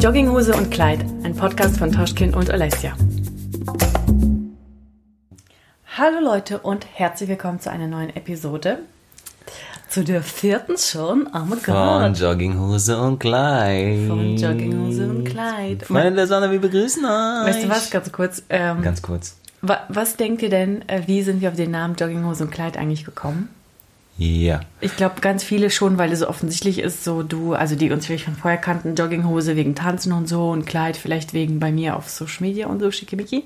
Jogginghose und Kleid, ein Podcast von Toschkin und Alessia. Hallo Leute und herzlich willkommen zu einer neuen Episode. Zu der vierten schon. Oh mein Von Gott. Jogginghose und Kleid. Von Jogginghose und Kleid. Freunde der Sonne, wir begrüßen euch. Weißt du was, ganz kurz. Ähm, Ganz kurz. wa was denkt ihr denn, äh, wie sind wir auf den Namen Jogginghose und Kleid eigentlich gekommen? Ja. Ich glaube, ganz viele schon, weil es so offensichtlich ist, so du, also die uns vielleicht von vorher kannten, Jogginghose wegen Tanzen und so und Kleid vielleicht wegen bei mir auf Social Media und so, schickimicki.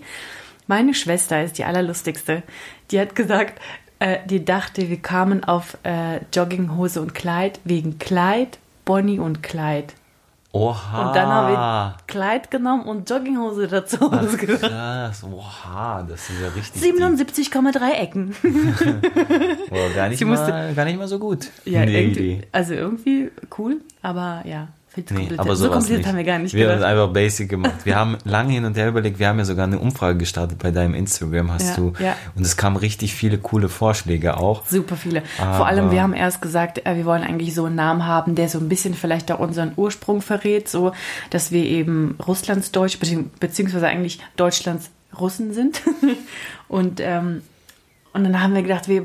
Meine Schwester ist die allerlustigste. Die hat gesagt, äh, die dachte, wir kamen auf äh, Jogginghose und Kleid wegen Kleid, Bonnie und Kleid. Oha. Und dann haben wir Kleid genommen und Jogginghose dazu ausgehört. Krass. Oha, das ist ja richtig. 77,3 Ecken. Boah, gar, nicht Sie musste- mal, gar nicht mal so gut. Ja, irgendwie, also irgendwie cool, aber ja, viel zu Nee, aber so kompliziert nicht. haben wir gar nicht Wir haben gedacht. einfach basic gemacht. Wir haben lange hin und her überlegt. Wir haben ja sogar eine Umfrage gestartet bei deinem Instagram, hast Ja, du. ja. Und es kamen richtig viele coole Vorschläge auch. Super viele. Vor Aber- allem, wir haben erst gesagt, äh, wir wollen eigentlich so einen Namen haben, der so ein bisschen vielleicht auch unseren Ursprung verrät, so dass wir eben Russlandsdeutsch, bezieh- beziehungsweise eigentlich Deutschlands Russen sind. Und, ähm, und dann haben wir gedacht, wir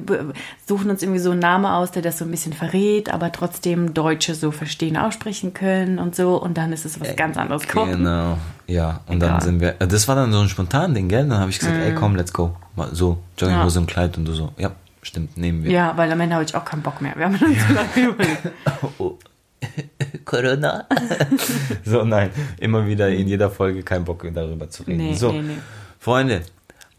suchen uns irgendwie so einen Namen aus, der das so ein bisschen verrät, aber trotzdem Deutsche so verstehen, aussprechen können und so. Und dann ist es was ganz anderes geworden. Genau, ja. Und dann Egal. sind wir, äh, das war dann so ein spontan Ding, gell? Dann habe ich gesagt, ey komm, let's go. So, Jogginghose und Kleid und du so, ja, stimmt, nehmen wir. Ja, weil am Ende habe ich auch keinen Bock mehr. Wir haben dann so lange überlegt. Oh. Corona. so, nein, immer wieder in jeder Folge kein Bock darüber zu reden. Nee, so, nee, nee. Freunde,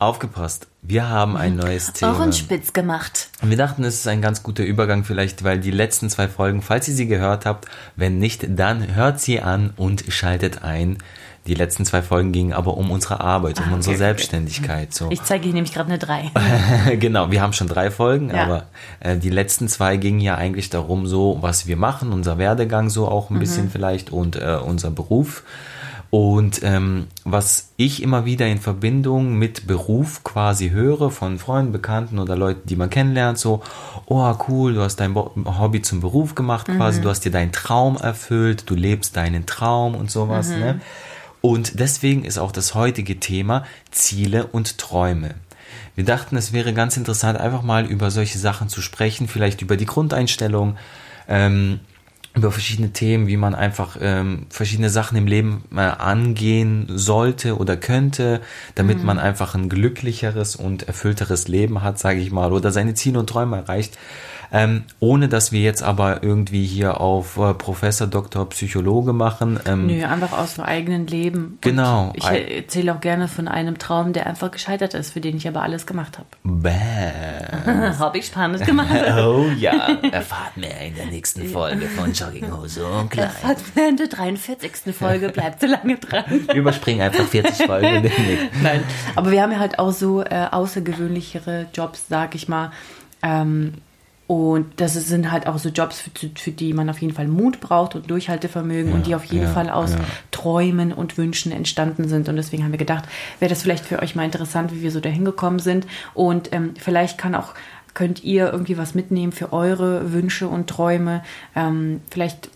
aufgepasst. Wir haben ein neues Thema. Ohrenspitz gemacht. Wir dachten, es ist ein ganz guter Übergang vielleicht, weil die letzten zwei Folgen, falls ihr sie gehört habt, wenn nicht, dann hört sie an und schaltet ein. Die letzten zwei Folgen gingen aber um unsere Arbeit, um Ah, unsere okay, okay. Selbstständigkeit. So. Ich zeige Ihnen nämlich gerade eine 3. genau, wir haben schon drei Folgen, Ja. aber äh, die letzten zwei gingen ja eigentlich darum, so was wir machen, unser Werdegang so auch ein Mhm. bisschen vielleicht und äh, unser Beruf. Und ähm, was ich immer wieder in Verbindung mit Beruf quasi höre von Freunden, Bekannten oder Leuten, die man kennenlernt, so, oh cool, du hast dein Hobby zum Beruf gemacht quasi, Mhm. du hast dir deinen Traum erfüllt, du lebst deinen Traum und sowas, Mhm. ne? Und deswegen ist auch das heutige Thema Ziele und Träume. Wir dachten, es wäre ganz interessant, einfach mal über solche Sachen zu sprechen, vielleicht über die Grundeinstellung, ähm, über verschiedene Themen, wie man einfach ähm, verschiedene Sachen im Leben äh, angehen sollte oder könnte, damit man einfach ein glücklicheres und erfüllteres Leben hat, sage ich mal, oder seine Ziele und Träume erreicht. Ähm, ohne dass wir jetzt aber irgendwie hier auf äh, Professor, Doktor, Psychologe machen. Ähm, Nö, einfach aus dem eigenen Leben. Und Genau. Ich erzähle auch gerne von einem Traum, der einfach gescheitert ist, für den ich aber alles gemacht habe. Bäh. habe ich spannend gemacht. Oh ja, erfahrt mehr in der nächsten Folge von Jogginghose und Kleid. Hat in der 43. Folge bleibt so lange dran. Überspringen einfach 40 Folgen. Nein, aber wir haben ja halt auch so äh, außergewöhnlichere Jobs, sag ich mal. Ähm, und das sind halt auch so Jobs, für, für die man auf jeden Fall Mut braucht und Durchhaltevermögen und die auf jeden ja, Fall aus ja. Träumen und Wünschen entstanden sind. Und deswegen haben wir gedacht, wäre das vielleicht für euch mal interessant, wie wir so dahin gekommen sind. Und ähm, vielleicht kann auch könnt ihr irgendwie was mitnehmen für eure Wünsche und Träume. Ähm, vielleicht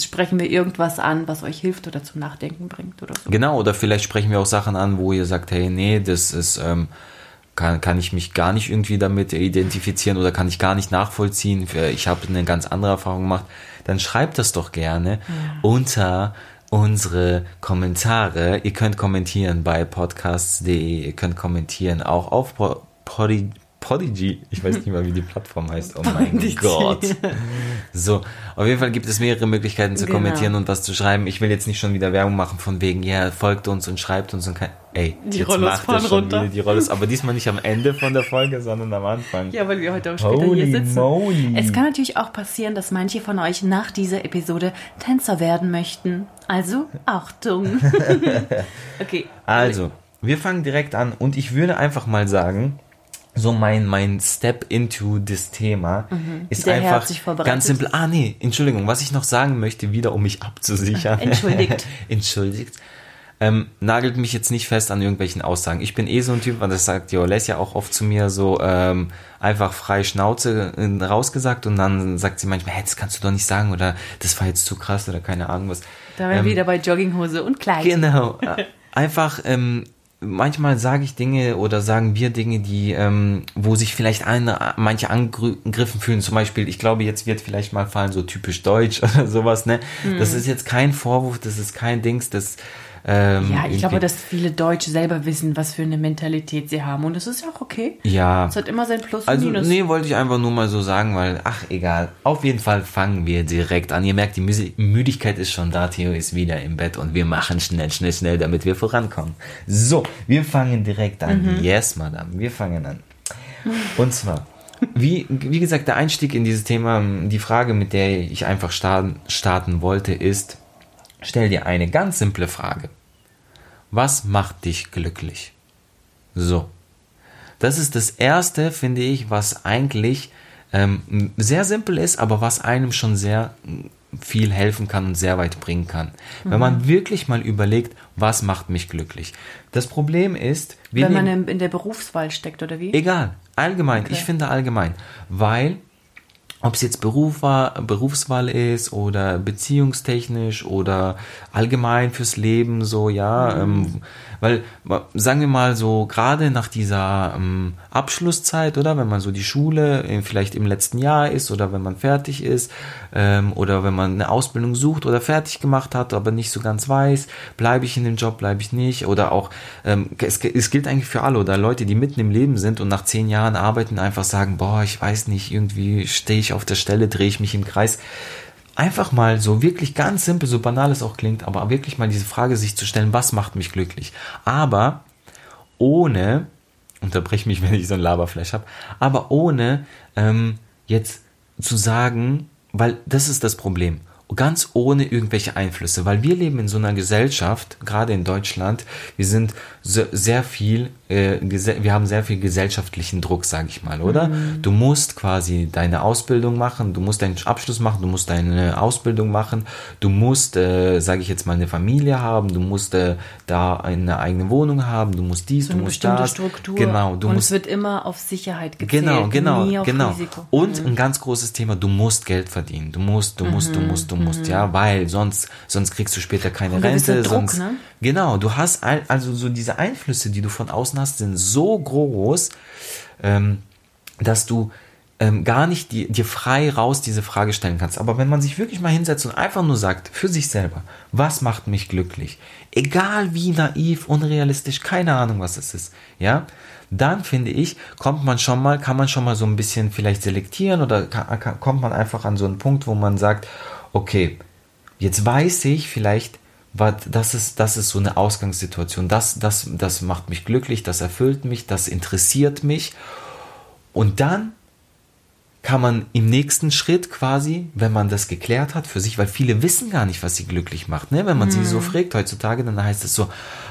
sprechen wir irgendwas an, was euch hilft oder zum Nachdenken bringt oder so. Genau, oder vielleicht sprechen wir auch Sachen an, wo ihr sagt, hey, nee, das ist, ähm, kann, kann ich mich gar nicht irgendwie damit identifizieren oder kann ich gar nicht nachvollziehen. Ich habe eine ganz andere Erfahrung gemacht. Dann schreibt das doch gerne unter unsere Kommentare. Ihr könnt kommentieren bei podcasts.de, ihr könnt kommentieren auch auf Po- Podi Podigy. Ich weiß nicht mal, wie die Plattform heißt. Oh mein Podigy. Gott. So, auf jeden Fall gibt es mehrere Möglichkeiten zu Genau. kommentieren und was zu schreiben. Ich will jetzt nicht schon wieder Werbung machen von wegen, ja, folgt uns und schreibt uns und kein, ey, Die jetzt Rollos macht fahren schon runter. wieder die Rollos, aber diesmal nicht am Ende von der Folge, sondern am Anfang. Ja, weil wir heute auch später Holy hier sitzen. moly. Es kann natürlich auch passieren, dass manche von euch nach dieser Episode Tänzer werden möchten. Also Achtung. okay. Also, wir fangen direkt an und ich würde einfach mal sagen, so mein, mein Step into das Thema ist Mhm. Sehr einfach herzlich vorbereitet. ganz simpel. Ah, nee, Entschuldigung, was ich noch sagen möchte, wieder um mich abzusichern. Entschuldigt. Entschuldigt. ähm, nagelt mich jetzt nicht fest an irgendwelchen Aussagen. Ich bin eh so ein Typ, und das sagt die Olesja auch oft zu mir, so ähm, einfach frei Schnauze äh, rausgesagt und dann sagt sie manchmal, hey, das kannst du doch nicht sagen oder das war jetzt zu krass oder keine Ahnung was. Da wären ähm, wieder bei Jogginghose und Kleid. Genau. einfach, ähm, manchmal sage ich Dinge oder sagen wir Dinge, die, ähm, wo sich vielleicht eine, manche angegriffen fühlen. Zum Beispiel, ich glaube, jetzt wird vielleicht mal fallen, so typisch deutsch oder sowas, ne? Mhm. Das ist jetzt kein Vorwurf, das ist kein Dings, das ähm, ja, ich glaube, dass viele Deutsche selber wissen, was für eine Mentalität sie haben. Und das ist ja auch okay. Ja. Es hat immer sein Plus und also, Minus. Nee, wollte ich einfach nur mal so sagen, weil, ach, egal. Auf jeden Fall fangen wir direkt an. Ihr merkt, die Müdigkeit ist schon da. Theo ist wieder im Bett und wir machen schnell, schnell, schnell, damit wir vorankommen. So, wir fangen direkt an. Mhm. Yes, Madame. Wir fangen an. Und zwar, wie, wie gesagt, der Einstieg in dieses Thema, die Frage, mit der ich einfach starten, starten wollte, ist, Stell dir eine ganz simple Frage. Was macht dich glücklich? So. Das ist das Erste, finde ich, was eigentlich ähm, sehr simpel ist, aber was einem schon sehr viel helfen kann und sehr weit bringen kann. Mhm. Wenn man mhm. wirklich mal überlegt, was macht mich glücklich. Das Problem ist, wenn man in der Berufswahl steckt oder wie? Egal, allgemein. Okay. Ich finde allgemein, weil ob es jetzt Beruf war, Berufswahl ist oder beziehungstechnisch oder allgemein fürs Leben, so ja, mhm. ähm, weil, sagen wir mal so, gerade nach dieser ähm, Abschlusszeit, oder wenn man so die Schule äh, vielleicht im letzten Jahr ist oder wenn man fertig ist ähm, oder wenn man eine Ausbildung sucht oder fertig gemacht hat, aber nicht so ganz weiß, bleibe ich in dem Job, bleibe ich nicht? Oder auch, ähm, es, es gilt eigentlich für alle oder Leute, die mitten im Leben sind und nach zehn Jahren arbeiten, einfach sagen, boah, ich weiß nicht, irgendwie stehe ich auf der Stelle, drehe ich mich im Kreis einfach mal so wirklich ganz simpel, so banal es auch klingt, aber wirklich mal diese Frage sich zu stellen, was macht mich glücklich? Aber ohne, unterbrech mich, wenn ich so ein Laberflash habe, aber ohne ähm, jetzt zu sagen, weil das ist das Problem ganz ohne irgendwelche Einflüsse, weil wir leben in so einer Gesellschaft, gerade in Deutschland, wir sind sehr viel, äh, wir haben sehr viel gesellschaftlichen Druck, sage ich mal, oder? Mhm. Du musst quasi deine Ausbildung machen, du musst deinen Abschluss machen, du musst deine Ausbildung machen, du musst, äh, sage ich jetzt mal, eine Familie haben, du musst äh, da eine eigene Wohnung haben, du musst dies, so du musst das. Struktur. Genau, du Und musst, es wird immer auf Sicherheit gezählt, genau, genau, nie auf genau. Risiko. Und mhm. ein ganz großes Thema, du musst Geld verdienen, du musst, du musst, mhm. du musst, du musst, mhm. ja, weil sonst, sonst kriegst du später keine Rente. Druck, sonst, ne? Genau, du hast also so diese Einflüsse, die du von außen hast, sind so groß, ähm, dass du ähm, gar nicht die, dir frei raus diese Frage stellen kannst. Aber wenn man sich wirklich mal hinsetzt und einfach nur sagt, für sich selber, was macht mich glücklich? Egal wie naiv, unrealistisch, keine Ahnung, was es ist, ja, dann finde ich, kommt man schon mal, kann man schon mal so ein bisschen vielleicht selektieren oder kann, kann, kommt man einfach an so einen Punkt, wo man sagt, okay, jetzt weiß ich vielleicht, das ist, das ist so eine Ausgangssituation. Das, das, das macht mich glücklich, das erfüllt mich, das interessiert mich. Und dann kann man im nächsten Schritt quasi, wenn man das geklärt hat für sich, weil viele wissen gar nicht, was sie glücklich macht. Ne? Wenn man mhm. sie so mhm. fragt heutzutage, dann heißt es so,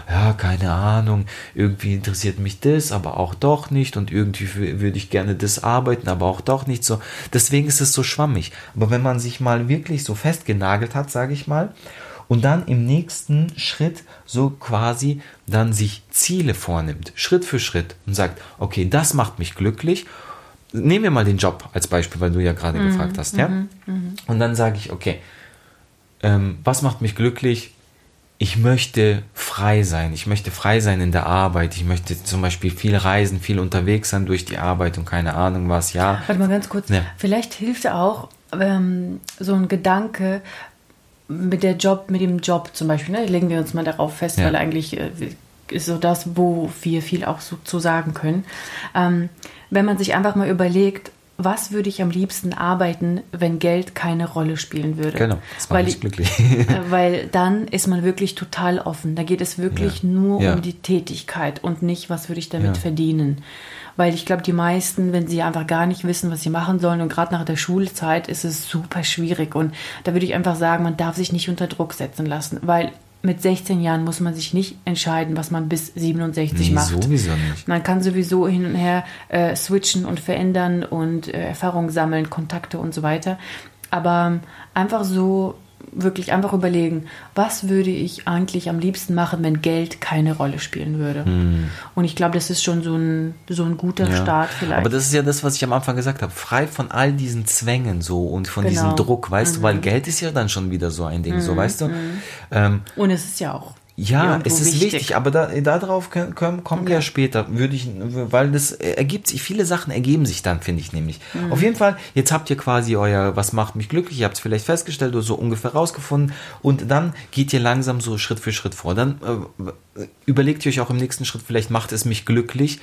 ja, keine Ahnung, irgendwie interessiert mich das, aber auch doch nicht und irgendwie würde ich gerne das arbeiten, aber auch doch nicht so. Deswegen ist es so schwammig. Aber wenn man sich mal wirklich so festgenagelt hat, sage ich mal, und dann im nächsten Schritt so quasi dann sich Ziele vornimmt, Schritt für Schritt und sagt, okay, das macht mich glücklich nehmen wir mal den Job als Beispiel, weil du ja gerade mhm. gefragt hast, ja? Mhm. mhm. Und dann sage ich, okay, ähm, was macht mich glücklich? Ich möchte frei sein. Ich möchte frei sein in der Arbeit. Ich möchte zum Beispiel viel reisen, viel unterwegs sein durch die Arbeit und keine Ahnung was, ja. Warte mal ganz kurz. Ja. Vielleicht hilft auch ähm, so ein Gedanke mit der Job, mit dem Job zum Beispiel. Ne? Legen wir uns mal darauf fest, ja. weil eigentlich äh, ist so das, wo wir viel auch so zu sagen können. Ähm, wenn man sich einfach mal überlegt, was würde ich am liebsten arbeiten, wenn Geld keine Rolle spielen würde? Genau, das weil ich glücklich. Weil dann ist man wirklich total offen. Da geht es wirklich ja. nur ja. um die Tätigkeit und nicht, was würde ich damit verdienen. Weil ich glaube, die meisten, wenn sie einfach gar nicht wissen, was sie machen sollen und gerade nach der Schulzeit ist es super schwierig. Und da würde ich einfach sagen, man darf sich nicht unter Druck setzen lassen, weil mit 16 Jahren muss man sich nicht entscheiden, was man bis 67 nee, macht. Sowieso nicht. Man kann sowieso hin und her äh, switchen und verändern und äh, Erfahrungen sammeln, Kontakte und so weiter. Aber einfach so wirklich einfach überlegen, was würde ich eigentlich am liebsten machen, wenn Geld keine Rolle spielen würde. Hm. Und ich glaube, das ist schon so ein, so ein guter Ja. Start vielleicht. Aber das ist ja das, was ich am Anfang gesagt habe. Frei von all diesen Zwängen so und von Genau. diesem Druck, weißt du, weil Geld ist ja dann schon wieder so ein Ding, so weißt du. Ähm, Und es ist ja auch. Ja, es ist wichtig, aber da, darauf kommen wir ja später, würde ich, weil das ergibt sich, viele Sachen ergeben sich dann, finde ich nämlich. Mhm. Auf jeden Fall, jetzt habt ihr quasi euer, was macht mich glücklich, ihr habt es vielleicht festgestellt oder so ungefähr rausgefunden und dann geht ihr langsam so Schritt für Schritt vor. Dann äh, überlegt ihr euch auch im nächsten Schritt, vielleicht macht es mich glücklich,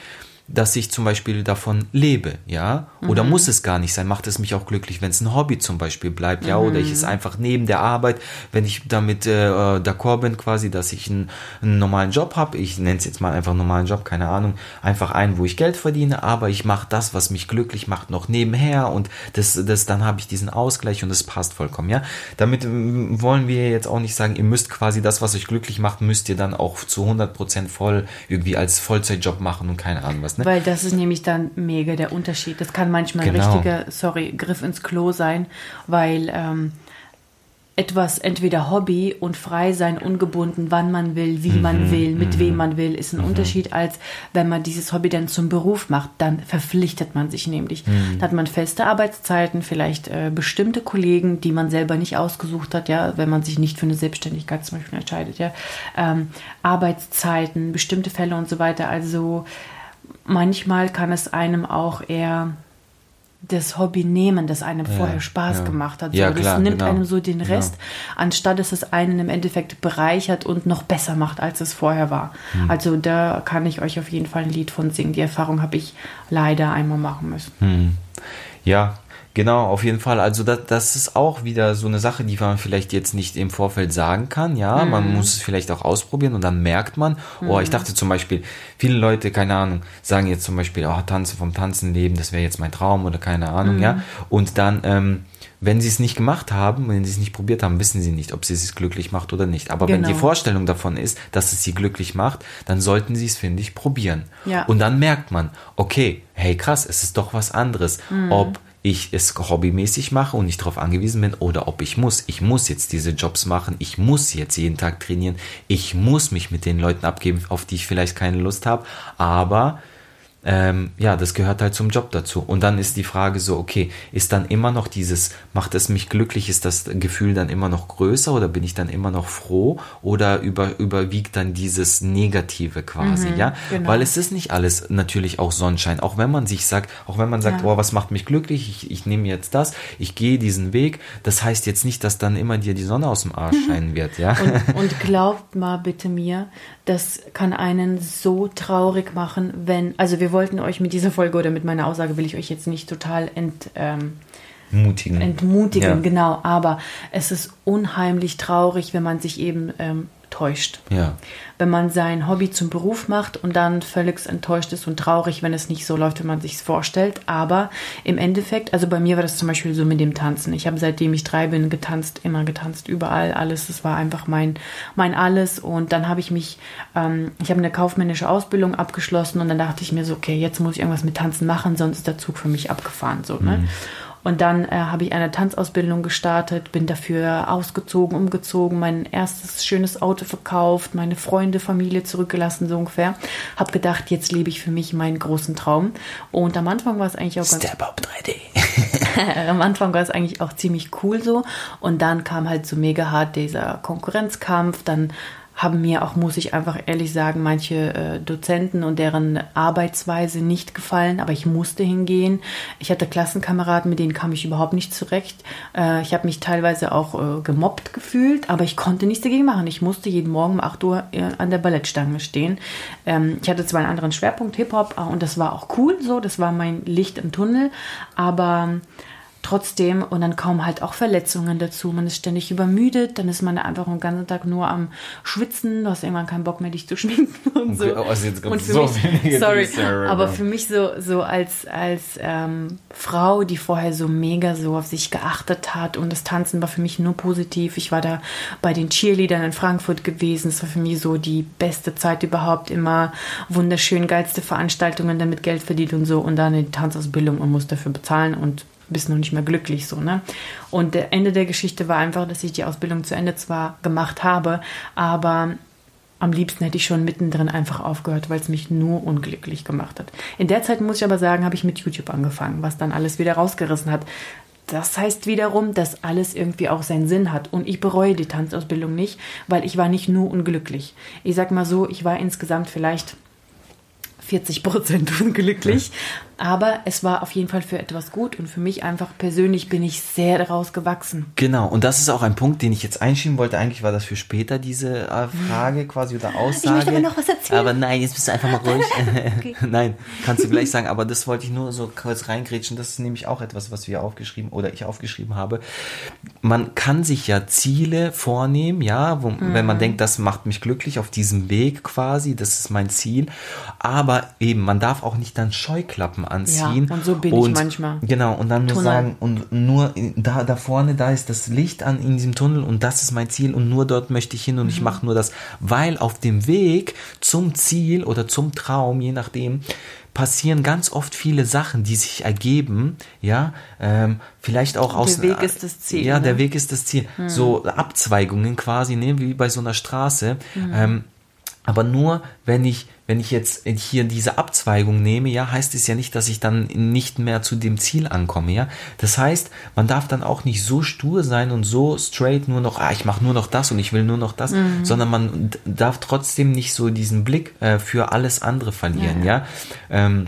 dass ich zum Beispiel davon lebe, ja, oder Mhm. muss es gar nicht sein, macht es mich auch glücklich, wenn es ein Hobby zum Beispiel bleibt, ja, oder ich Mhm. es einfach neben der Arbeit, wenn ich damit äh, äh, d'accord bin, quasi, dass ich einen, einen normalen Job habe, ich nenne es jetzt mal einfach normalen Job, keine Ahnung, einfach einen, wo ich Geld verdiene, aber ich mache das, was mich glücklich macht, noch nebenher und das, das dann habe ich diesen Ausgleich und das passt vollkommen, ja. Damit ähm, wollen wir jetzt auch nicht sagen, ihr müsst quasi das, was euch glücklich macht, müsst ihr dann auch zu 100% voll irgendwie als Vollzeitjob machen und keine Ahnung was, ne? Weil das ist nämlich dann mega der Unterschied. Das kann manchmal ein Genau. richtiger, sorry, Griff ins Klo sein, weil ähm, etwas entweder Hobby und frei sein, ungebunden, wann man will, wie Mhm, man will, mit wem man will, ist ein Unterschied, als wenn man dieses Hobby dann zum Beruf macht. Dann verpflichtet man sich nämlich. Mhm. Da hat man feste Arbeitszeiten, vielleicht äh, bestimmte Kollegen, die man selber nicht ausgesucht hat, ja, wenn man sich nicht für eine Selbstständigkeit zum Beispiel entscheidet, ja. Ähm, Arbeitszeiten, bestimmte Fälle und so weiter. Also manchmal kann es einem auch eher das Hobby nehmen, das einem vorher Spaß ja. gemacht hat. Ja, so, klar, das nimmt genau. einem so den Genau. Rest, anstatt dass es einen im Endeffekt bereichert und noch besser macht, als es vorher war. Hm. Also da kann ich euch auf jeden Fall ein Lied von singen. Die Erfahrung habe ich leider einmal machen müssen. Hm. Ja, genau, auf jeden Fall. Also das, das ist auch wieder so eine Sache, die man vielleicht jetzt nicht im Vorfeld sagen kann. Ja, Mhm. man muss es vielleicht auch ausprobieren und dann merkt man, oh, ich dachte zum Beispiel, viele Leute, keine Ahnung, sagen jetzt zum Beispiel, oh, Tanzen vom Tanzen leben, das wäre jetzt mein Traum oder keine Ahnung, Mhm. ja. Und dann, ähm, wenn sie es nicht gemacht haben, wenn sie es nicht probiert haben, wissen sie nicht, ob sie es glücklich macht oder nicht. Aber wenn Genau. die Vorstellung davon ist, dass es sie glücklich macht, dann sollten sie es, finde ich, probieren. Ja. Und dann merkt man, okay, hey krass, es ist doch was anderes. Mhm. Ob ich es hobbymäßig mache und nicht darauf angewiesen bin oder ob ich muss. Ich muss jetzt diese Jobs machen, ich muss jetzt jeden Tag trainieren, ich muss mich mit den Leuten abgeben, auf die ich vielleicht keine Lust habe, aber ähm, ja, das gehört halt zum Job dazu. Und dann ist die Frage so, okay, ist dann immer noch dieses, macht es mich glücklich, ist das Gefühl dann immer noch größer oder bin ich dann immer noch froh oder über, überwiegt dann dieses Negative quasi, ja? genau. Weil es ist nicht alles natürlich auch Sonnenschein. Auch wenn man sich sagt, auch wenn man sagt, Ja. oh, was macht mich glücklich, ich, ich nehme jetzt das, ich gehe diesen Weg, das heißt jetzt nicht, dass dann immer dir die Sonne aus dem Arsch scheinen wird, ja? Und, und glaubt mal bitte mir, das kann einen so traurig machen, wenn, also wir wollten euch mit dieser Folge oder mit meiner Aussage will ich euch jetzt nicht total ent, ähm, Mutigen. entmutigen, Ja. genau, aber es ist unheimlich traurig, wenn man sich eben ähm, täuscht. Ja. Wenn man sein Hobby zum Beruf macht und dann völlig enttäuscht ist und traurig, wenn es nicht so läuft, wie man sich vorstellt. Aber im Endeffekt, also bei mir war das zum Beispiel so mit dem Tanzen. Ich habe seitdem ich drei bin getanzt, immer getanzt, überall, alles. Das war einfach mein, mein alles. Und dann habe ich mich, ähm, ich habe eine kaufmännische Ausbildung abgeschlossen und dann dachte ich mir so, okay, jetzt muss ich irgendwas mit Tanzen machen, sonst ist der Zug für mich abgefahren. So, ne? Und dann äh, habe ich eine Tanzausbildung gestartet, bin dafür ausgezogen, umgezogen, mein erstes schönes Auto verkauft, meine Freunde, Familie zurückgelassen, so ungefähr. Hab gedacht, jetzt lebe ich für mich meinen großen Traum. Und am Anfang war es eigentlich auch ganz Step Up 3D. am Anfang war es eigentlich auch ziemlich cool so. Und dann kam halt so mega hart dieser Konkurrenzkampf. Dann haben mir auch, muss ich einfach ehrlich sagen, manche äh, Dozenten und deren Arbeitsweise nicht gefallen, aber ich musste hingehen. Ich hatte Klassenkameraden, mit denen kam ich überhaupt nicht zurecht. Äh, ich habe mich teilweise auch äh, gemobbt gefühlt, aber ich konnte nichts dagegen machen. Ich musste jeden Morgen um 8 Uhr äh, an der Ballettstange stehen. Ähm, ich hatte zwar einen anderen Schwerpunkt, Hip-Hop, äh, und das war auch cool so, das war mein Licht im Tunnel, aber trotzdem und dann kommen halt auch Verletzungen dazu. Man ist ständig übermüdet, dann ist man einfach den ganzen Tag nur am Schwitzen, du hast irgendwann keinen Bock mehr, dich zu schminken und so. Oh, also jetzt und für so mich, sorry, aber für mich so, so als, als ähm, Frau, die vorher so mega so auf sich geachtet hat und das Tanzen war für mich nur positiv. Ich war da bei den Cheerleadern in Frankfurt gewesen. Es war für mich so die beste Zeit überhaupt. Immer wunderschön, geilste Veranstaltungen, damit Geld verdient und so und dann in die Tanzausbildung und muss dafür bezahlen und bist noch nicht mehr glücklich so, ne? Und der Ende der Geschichte war einfach, dass ich die Ausbildung zu Ende zwar gemacht habe, aber am liebsten hätte ich schon mittendrin einfach aufgehört, weil es mich nur unglücklich gemacht hat. In der Zeit muss ich aber sagen, habe ich mit YouTube angefangen, was dann alles wieder rausgerissen hat. Das heißt wiederum, dass alles irgendwie auch seinen Sinn hat. Und ich bereue die Tanzausbildung nicht, weil ich war nicht nur unglücklich. Ich sag mal so, ich war insgesamt vielleicht 40 Prozent unglücklich. Aber es war auf jeden Fall für etwas gut und für mich einfach persönlich bin ich sehr daraus gewachsen. Genau, und das ist auch ein Punkt, den ich jetzt einschieben wollte. Eigentlich war das für später diese äh, Frage quasi oder Aussage. Ich möchte aber noch was erzählen. Aber nein, jetzt bist du einfach mal ruhig. okay. nein, kannst du gleich sagen, aber das wollte ich nur so kurz reingrätschen. Das ist nämlich auch etwas, was wir aufgeschrieben oder ich aufgeschrieben habe. Man kann sich ja Ziele vornehmen, ja, wo, mhm. wenn man denkt, das macht mich glücklich auf diesem Weg quasi, das ist mein Ziel. Aber eben, man darf auch nicht dann Scheuklappen anziehen. Ja, und so bin und, ich manchmal. Genau, und dann nur sagen, und nur da, da vorne, da ist das Licht an in diesem Tunnel und das ist mein Ziel und nur dort möchte ich hin und mhm. ich mache nur das. Weil auf dem Weg zum Ziel oder zum Traum, je nachdem, passieren ganz oft viele Sachen, die sich ergeben, ja, ähm, vielleicht auch aus. Der Weg ist das Ziel. Ja, ne? der Weg ist das Ziel. Mhm. So Abzweigungen quasi, ne, wie bei so einer Straße. Mhm. Ähm, aber nur, wenn ich, wenn ich jetzt hier diese Abzweigung nehme, ja, heißt es ja nicht, dass ich dann nicht mehr zu dem Ziel ankomme, ja. Das heißt, man darf dann auch nicht so stur sein und so straight nur noch, ah, ich mache nur noch das und ich will nur noch das, mhm. sondern man darf trotzdem nicht so diesen Blick äh, für alles andere verlieren, ja. ja? Ähm,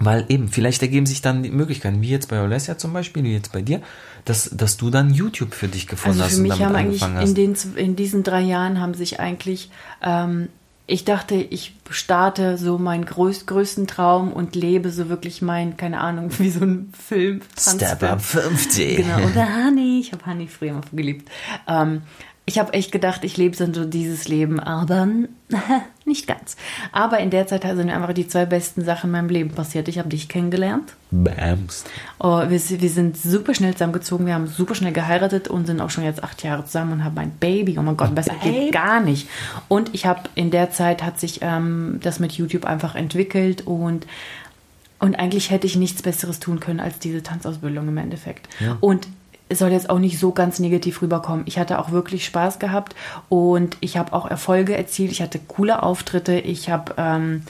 weil eben, vielleicht ergeben sich dann die Möglichkeiten, wie jetzt bei Olesja zum Beispiel, wie jetzt bei dir, dass, dass du dann YouTube für dich gefunden also für hast und damit angefangen hast. In, den, in diesen drei Jahren haben sich eigentlich ähm, ich dachte, ich starte so meinen größ größten Traum und lebe so wirklich mein, keine Ahnung, wie so ein Film. Step up 50. Genau, und der Honey, ich habe Honey früher mal geliebt. Ähm, ich habe echt gedacht, ich lebe so dieses Leben, aber nicht ganz. Aber in der Zeit sind mir einfach die zwei besten Sachen in meinem Leben passiert. Ich habe dich kennengelernt. Bams. Oh, wir, wir, sind super schnell zusammengezogen, wir haben super schnell geheiratet und sind auch schon jetzt acht Jahre zusammen und haben ein Baby. Oh mein Gott, besser geht gar nicht. Und ich habe in der Zeit hat sich ähm, das mit YouTube einfach entwickelt und und eigentlich hätte ich nichts Besseres tun können als diese Tanzausbildung im Endeffekt. Ja. Und es soll jetzt auch nicht so ganz negativ rüberkommen. Ich hatte auch wirklich Spaß gehabt und ich habe auch Erfolge erzielt. Ich hatte coole Auftritte. Ich habe ähm,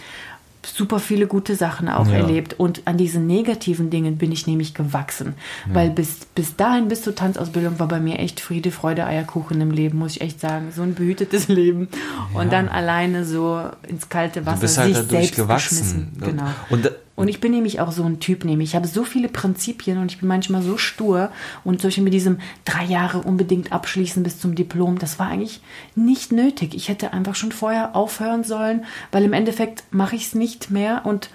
super viele gute Sachen auch ja. erlebt. Und an diesen negativen Dingen bin ich nämlich gewachsen. Ja. Weil bis, bis dahin, bis zur Tanzausbildung, war bei mir echt Friede, Freude, Eierkuchen im Leben, muss ich echt sagen. So ein behütetes Leben. Ja. Und dann alleine so ins kalte Wasser du bist halt sich selbst gewachsen. Genau. Und und ich bin nämlich auch so ein Typ, nämlich ich habe so viele Prinzipien und ich bin manchmal so stur und solche mit diesem drei Jahre unbedingt abschließen bis zum Diplom, das war eigentlich nicht nötig. Ich hätte einfach schon vorher aufhören sollen, weil im Endeffekt mache ich es nicht mehr und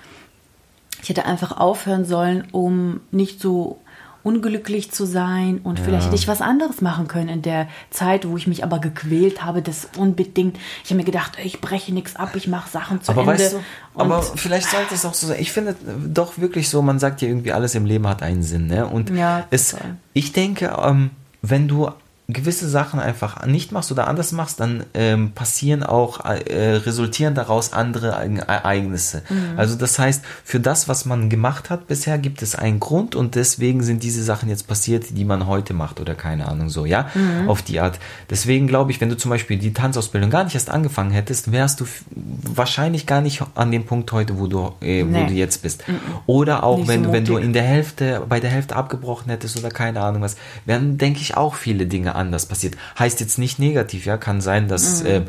ich hätte einfach aufhören sollen, um nicht so unglücklich zu sein und ja. vielleicht hätte ich was anderes machen können in der Zeit, wo ich mich aber gequält habe, das unbedingt. Ich habe mir gedacht, ich breche nichts ab, ich mache Sachen zu aber Ende. Weißt du, aber vielleicht sollte es auch so sein. Ich finde doch wirklich so, man sagt ja irgendwie, alles im Leben hat einen Sinn. Ne? Und ja, es, ich denke, ähm, wenn du gewisse Sachen einfach nicht machst oder anders machst, dann ähm, passieren auch, äh, resultieren daraus andere Ereignisse. Mhm. Also das heißt, für das, was man gemacht hat bisher, gibt es einen Grund und deswegen sind diese Sachen jetzt passiert, die man heute macht oder keine Ahnung so, ja, mhm. auf die Art. Deswegen glaube ich, wenn du zum Beispiel die Tanzausbildung gar nicht erst angefangen hättest, wärst du wahrscheinlich gar nicht an dem Punkt heute, wo du, äh, wo nee. du jetzt bist. Mhm. Oder auch nicht wenn so du, wenn du in der Hälfte, bei der Hälfte abgebrochen hättest oder keine Ahnung was, wären, denke ich, auch viele Dinge anders passiert. Heißt jetzt nicht negativ, ja, kann sein, dass mhm. äh,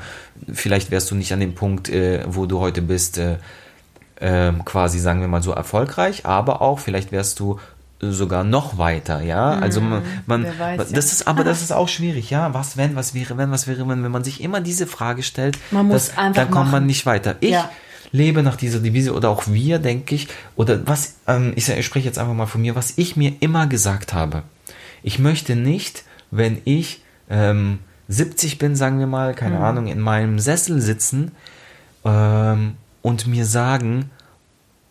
vielleicht wärst du nicht an dem Punkt, äh, wo du heute bist, äh, ähm, quasi, sagen wir mal so, erfolgreich, aber auch vielleicht wärst du sogar noch weiter, ja. Mhm. Also man, man weiß, das ist, aber das ist auch schwierig, ja. Was wenn, was wäre, wenn, was wäre, wenn, wenn man sich immer diese Frage stellt, man muss das, einfach dann kommt man nicht weiter. Ich ja. lebe nach dieser Devise oder auch wir, denke ich, oder was, ähm, ich, ich spreche jetzt einfach mal von mir, was ich mir immer gesagt habe. Ich möchte nicht, wenn ich ähm, 70 bin, sagen wir mal, keine mhm. Ahnung, in meinem Sessel sitzen ähm, und mir sagen,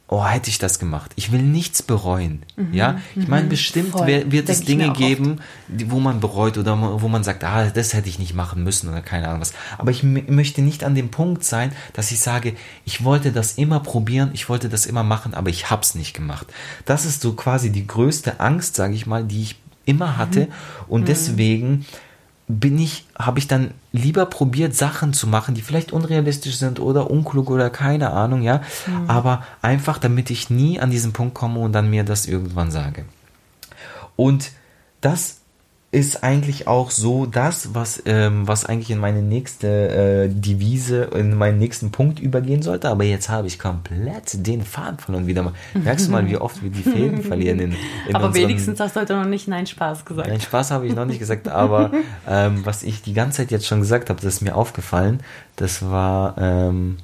oh, hätte ich das gemacht. Ich will nichts bereuen. Ja, ich meine, bestimmt Voll. wer- wird es Dinge geben, die, wo man bereut oder wo man sagt, ah, das hätte ich nicht machen müssen oder keine Ahnung was. Aber ich möchte nicht an dem Punkt sein, dass ich sage, ich wollte das immer probieren, ich wollte das immer machen, aber ich hab's nicht gemacht. Das ist so quasi die größte Angst, sage ich mal, die ich immer hatte und deswegen bin ich, habe ich dann lieber probiert, Sachen zu machen, die vielleicht unrealistisch sind oder unklug oder keine Ahnung, ja. Aber einfach, damit ich nie an diesen Punkt komme und dann mir das irgendwann sage. Und das ist eigentlich auch so das, was, ähm, was eigentlich in meine nächste äh, Devise, in meinen nächsten Punkt übergehen sollte. Aber jetzt habe ich komplett den Faden verloren wieder mal. Merkst du mal, wie oft wir die Fäden verlieren in, in Aber unseren- wenigstens hast du heute noch nicht Nein Spaß gesagt. Nein, Spaß habe ich noch nicht gesagt, aber ähm, was ich die ganze Zeit jetzt schon gesagt habe, das ist mir aufgefallen, das war, ähm,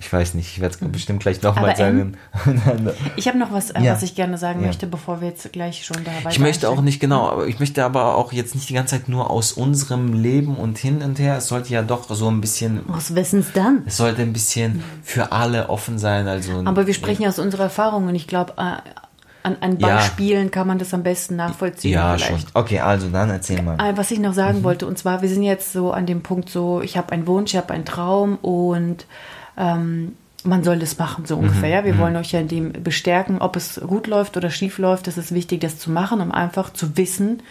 ich weiß nicht, ich werde es bestimmt gleich nochmal Aber sagen. Ich habe noch was, äh, Ja. was ich gerne sagen Ja. möchte, bevor wir jetzt gleich schon da weiter ich möchte auch nicht genau, aber ich möchte aber auch jetzt nicht die ganze Zeit nur aus unserem Leben und hin und her. Es sollte ja doch so ein bisschen, Aus wessens dann? es sollte ein bisschen für alle offen sein. Also Aber wir sprechen ja aus unserer Erfahrung und ich glaube, äh, an, an Ja. Beispielen kann man das am besten nachvollziehen. ja vielleicht. schon. Okay, also dann erzähl mal. Äh, Was ich noch Mhm. sagen wollte, und zwar, wir sind jetzt so an dem Punkt so, ich habe einen Wunsch, ich habe einen Traum und ähm, man soll das machen, so ungefähr. Mhm. Ja? Wir wollen euch ja in dem bestärken, ob es gut läuft oder schief läuft. Es ist wichtig, das zu machen, um einfach zu wissen,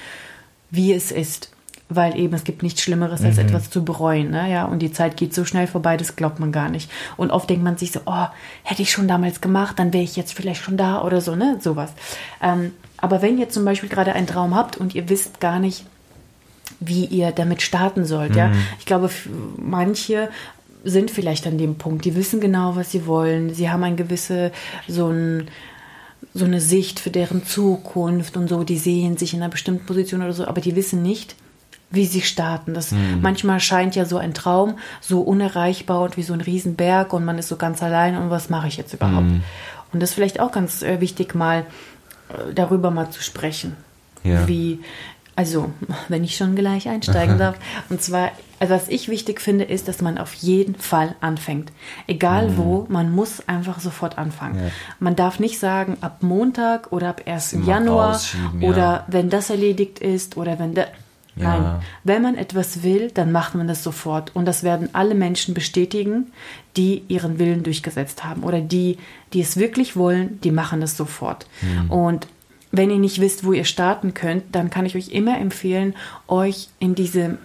wie es ist. Weil eben es gibt nichts Schlimmeres, Mhm. als etwas zu bereuen. Ne? Ja? Und die Zeit geht so schnell vorbei, das glaubt man gar nicht. Und oft denkt man sich so, oh, hätte ich schon damals gemacht, dann wäre ich jetzt vielleicht schon da oder so, ne? Sowas. Ähm, aber wenn ihr zum Beispiel gerade einen Traum habt und ihr wisst gar nicht, wie ihr damit starten sollt. Ja, ich glaube, manche sind vielleicht an dem Punkt, die wissen genau, was sie wollen. Sie haben ein gewisse so ein so eine Sicht für deren Zukunft und so, die sehen sich in einer bestimmten Position oder so, aber die wissen nicht, wie sie starten. Das manchmal scheint ja so ein Traum so unerreichbar und wie so ein Riesenberg und man ist so ganz allein und was mache ich jetzt überhaupt? Und das ist vielleicht auch ganz äh, wichtig, mal äh, darüber mal zu sprechen. Ja. Wie, also, wenn ich schon gleich einsteigen darf. Und zwar, also was ich wichtig finde, ist, dass man auf jeden Fall anfängt. Egal wo, man muss einfach sofort anfangen. Mhm. Ja. Man darf nicht sagen, ab Montag oder ab 1. Immer Januar rausschieben, ja. oder wenn das erledigt ist oder wenn der. Ja. Nein, wenn man etwas will, dann macht man das sofort. Und das werden alle Menschen bestätigen, die ihren Willen durchgesetzt haben. Oder die, die es wirklich wollen, die machen das sofort. Mhm. Und wenn ihr nicht wisst, wo ihr starten könnt, dann kann ich euch immer empfehlen, euch in diese,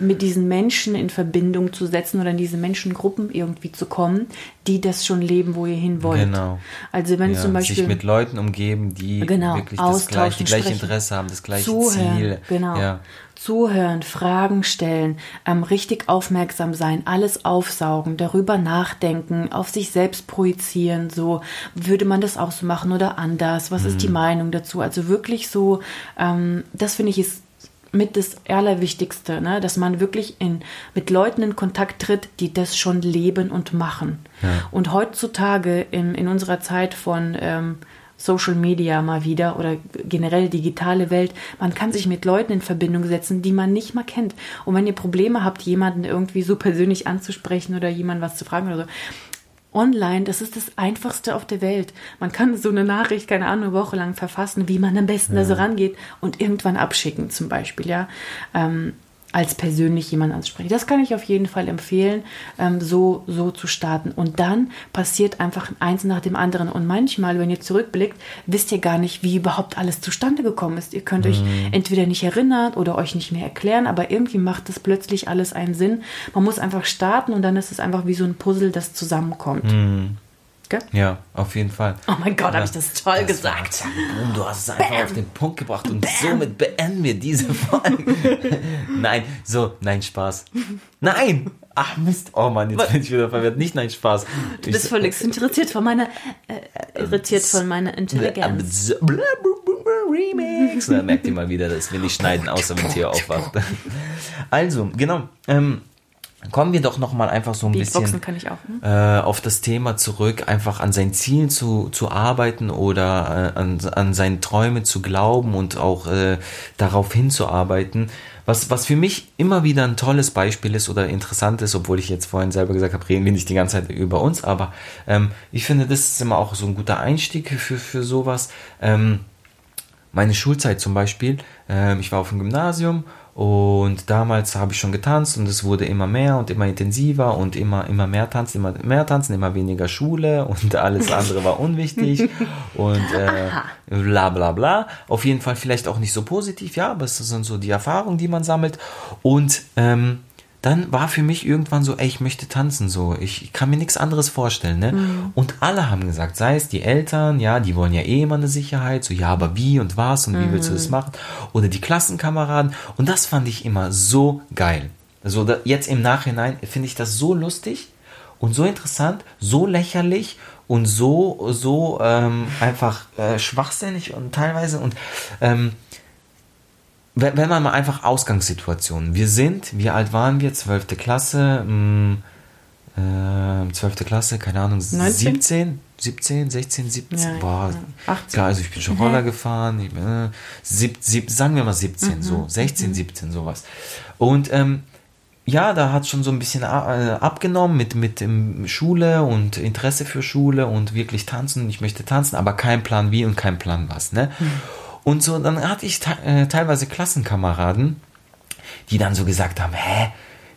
mit diesen Menschen in Verbindung zu setzen oder in diese Menschengruppen irgendwie zu kommen, die das schon leben, wo ihr hin wollt. Genau. Also wenn Ja, zum Beispiel sich mit Leuten umgeben, die Genau, wirklich das gleiche, die gleiche. Interesse haben, das gleiche Zuhören, Ziel. genau. Ja. Zuhören, Fragen stellen, ähm, richtig aufmerksam sein, alles aufsaugen, darüber nachdenken, auf sich selbst projizieren, so würde man das auch so machen oder anders, was ist die Mhm. Meinung dazu? Also wirklich so, ähm, das finde ich ist mit das Allerwichtigste, ne? dass man wirklich in, mit Leuten in Kontakt tritt, die das schon leben und machen. Und heutzutage in, in unserer Zeit von ähm, Social Media mal wieder oder generell digitale Welt, man kann sich mit Leuten in Verbindung setzen, die man nicht mal kennt. Und wenn ihr Probleme habt, jemanden irgendwie so persönlich anzusprechen oder jemanden was zu fragen oder so, online, das ist das Einfachste auf der Welt. Man kann so eine Nachricht, keine Ahnung, eine Woche lang verfassen, wie man am besten da so rangeht und irgendwann abschicken zum Beispiel, ja. Ähm, als persönlich jemanden ansprechen. Das kann ich auf jeden Fall empfehlen, ähm, so, so zu starten. Und dann passiert einfach eins nach dem anderen. Und manchmal, wenn ihr zurückblickt, wisst ihr gar nicht, wie überhaupt alles zustande gekommen ist. Ihr könnt euch entweder nicht erinnern oder euch nicht mehr erklären, aber irgendwie macht das plötzlich alles einen Sinn. Man muss einfach starten und dann ist es einfach wie so ein Puzzle, das zusammenkommt. Gell? ja, auf jeden Fall. Oh mein Gott, habe ich das toll Das gesagt. boom, du hast es einfach auf den Punkt gebracht und somit beenden wir diese Folge. nein, so, nein, Spaß. Nein! Ach Mist, oh Mann, jetzt bin ich wieder verwirrt. Nicht nein, Spaß. Du bist völlig interessiert von meiner, äh, irritiert von meiner Intelligenz. Remix. Da merkt ihr mal wieder, dass wir nicht schneiden, außer wenn Theo aufwacht. Also, genau. Ähm, kommen wir doch noch mal einfach so ein Beatboxen bisschen kann ich auch. Hm? äh, auf das Thema zurück, einfach an seinen Zielen zu, zu arbeiten oder äh, an, an seine Träume zu glauben und auch äh, darauf hinzuarbeiten, was, was für mich immer wieder ein tolles Beispiel ist oder interessant ist, obwohl ich jetzt vorhin selber gesagt habe, reden wir nicht die ganze Zeit über uns, aber ähm, ich finde, das ist immer auch so ein guter Einstieg für, für sowas. Ähm, meine Schulzeit zum Beispiel, ähm, ich war auf dem Gymnasium und damals habe ich schon getanzt und es wurde immer mehr und immer intensiver und immer, immer mehr tanzen, immer mehr tanzen, immer weniger Schule und alles andere war unwichtig und äh, bla bla bla. Auf jeden Fall vielleicht auch nicht so positiv, ja, aber es sind so die Erfahrungen, die man sammelt. Und ähm, dann war für mich irgendwann so, ey, ich möchte tanzen so. Ich, ich kann mir nichts anderes vorstellen, ne? Mhm. Und alle haben gesagt, sei es die Eltern, ja, die wollen ja eh immer eine Sicherheit, so ja, aber wie und was und wie mhm. willst du das mhm. machen? Oder die Klassenkameraden. Und das fand ich immer so geil. Also da, jetzt im Nachhinein finde ich das so lustig und so interessant, so lächerlich und so, so ähm, einfach äh, schwachsinnig und teilweise und ähm, wenn, man mal einfach Ausgangssituationen. Wir sind, wie alt waren wir? Zwölfte Klasse, mh, äh, 12. Klasse, keine Ahnung, 19? 17, 17, 16, 17, ja, boah, ja. 18. Ja, also ich bin schon Roller mhm. gefahren, ich, äh, sieb, sieb, sagen wir mal 17, mhm. so, 16, mhm. 17, sowas. Und ähm, ja, da hat schon so ein bisschen äh, abgenommen mit, mit Schule und Interesse für Schule und wirklich tanzen. Ich möchte tanzen, aber kein Plan wie und kein Plan was. Ne? Mhm. Und so, dann hatte ich äh, teilweise Klassenkameraden, die dann so gesagt haben, hä,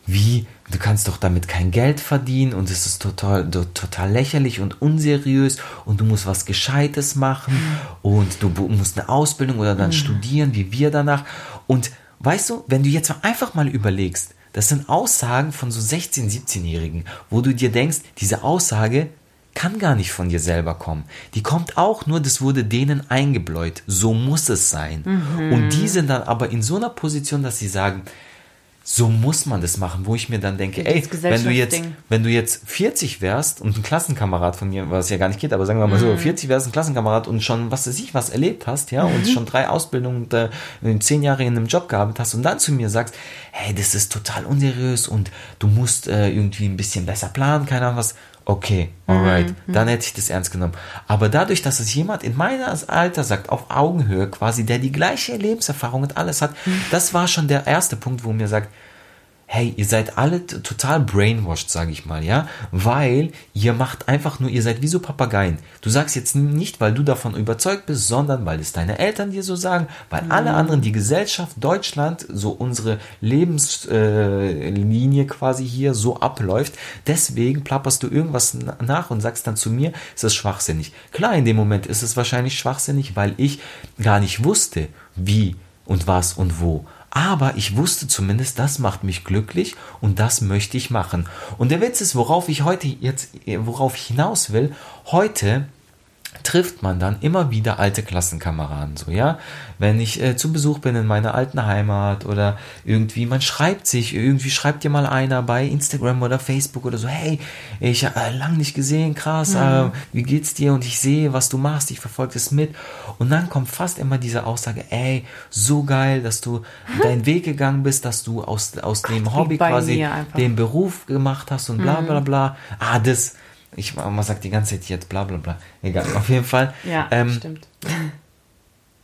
wie, du kannst doch damit kein Geld verdienen und es ist total, total lächerlich und unseriös und du musst was Gescheites machen und du musst eine Ausbildung oder dann mhm. studieren, wie wir danach. Und weißt du, wenn du jetzt einfach mal überlegst, das sind Aussagen von so 16-, 17-Jährigen, wo du dir denkst, diese Aussage kann gar nicht von dir selber kommen. Die kommt auch nur, das wurde denen eingebläut. So muss es sein. Mhm. Und die sind dann aber in so einer Position, dass sie sagen, so muss man das machen, wo ich mir dann denke, ey, wenn du jetzt, wenn du jetzt 40 wärst und ein Klassenkamerad von mir, was ja gar nicht geht, aber sagen wir mal so, 40 mhm. wärst ein Klassenkamerad und schon, was weiß ich, was erlebt hast, ja, mhm. und schon drei Ausbildungen und äh, zehn Jahre in einem Job gearbeitet hast und dann zu mir sagst, hey, das ist total unseriös und du musst äh, irgendwie ein bisschen besser planen, keine Ahnung was, okay, alright, mhm. dann hätte ich das ernst genommen. Aber dadurch, dass es jemand in meinem Alter sagt, auf Augenhöhe quasi, der die gleiche Lebenserfahrung und alles hat, mhm. das war schon der erste Punkt, wo mir sagt, hey, ihr seid alle total brainwashed, sage ich mal, ja, weil ihr macht einfach nur, ihr seid wie so Papageien. Du sagst jetzt nicht, weil du davon überzeugt bist, sondern weil es deine Eltern dir so sagen, weil mhm. alle anderen, die Gesellschaft, Deutschland, so unsere Lebenslinie äh, quasi hier so abläuft. Deswegen plapperst du irgendwas nach und sagst dann zu mir, ist das schwachsinnig. Klar, in dem Moment ist es wahrscheinlich schwachsinnig, weil ich gar nicht wusste, wie und was und wo aber ich wusste zumindest, das macht mich glücklich und das möchte ich machen. Und der Witz ist, worauf ich heute jetzt, worauf ich hinaus will, heute trifft man dann immer wieder alte Klassenkameraden, so, ja. Wenn ich äh, zu Besuch bin in meiner alten Heimat oder irgendwie, man schreibt sich, irgendwie schreibt dir mal einer bei Instagram oder Facebook oder so, hey, ich habe äh, lang nicht gesehen, krass, mhm. äh, wie geht's dir? Und ich sehe, was du machst, ich verfolge es mit. Und dann kommt fast immer diese Aussage, ey, so geil, dass du deinen Weg gegangen bist, dass du aus, aus dem Hobby quasi den Beruf gemacht hast und bla bla mhm. bla. Ah, das, ich, man sagt die ganze Zeit jetzt bla bla bla. Egal, auf jeden Fall. Ja, ähm, stimmt.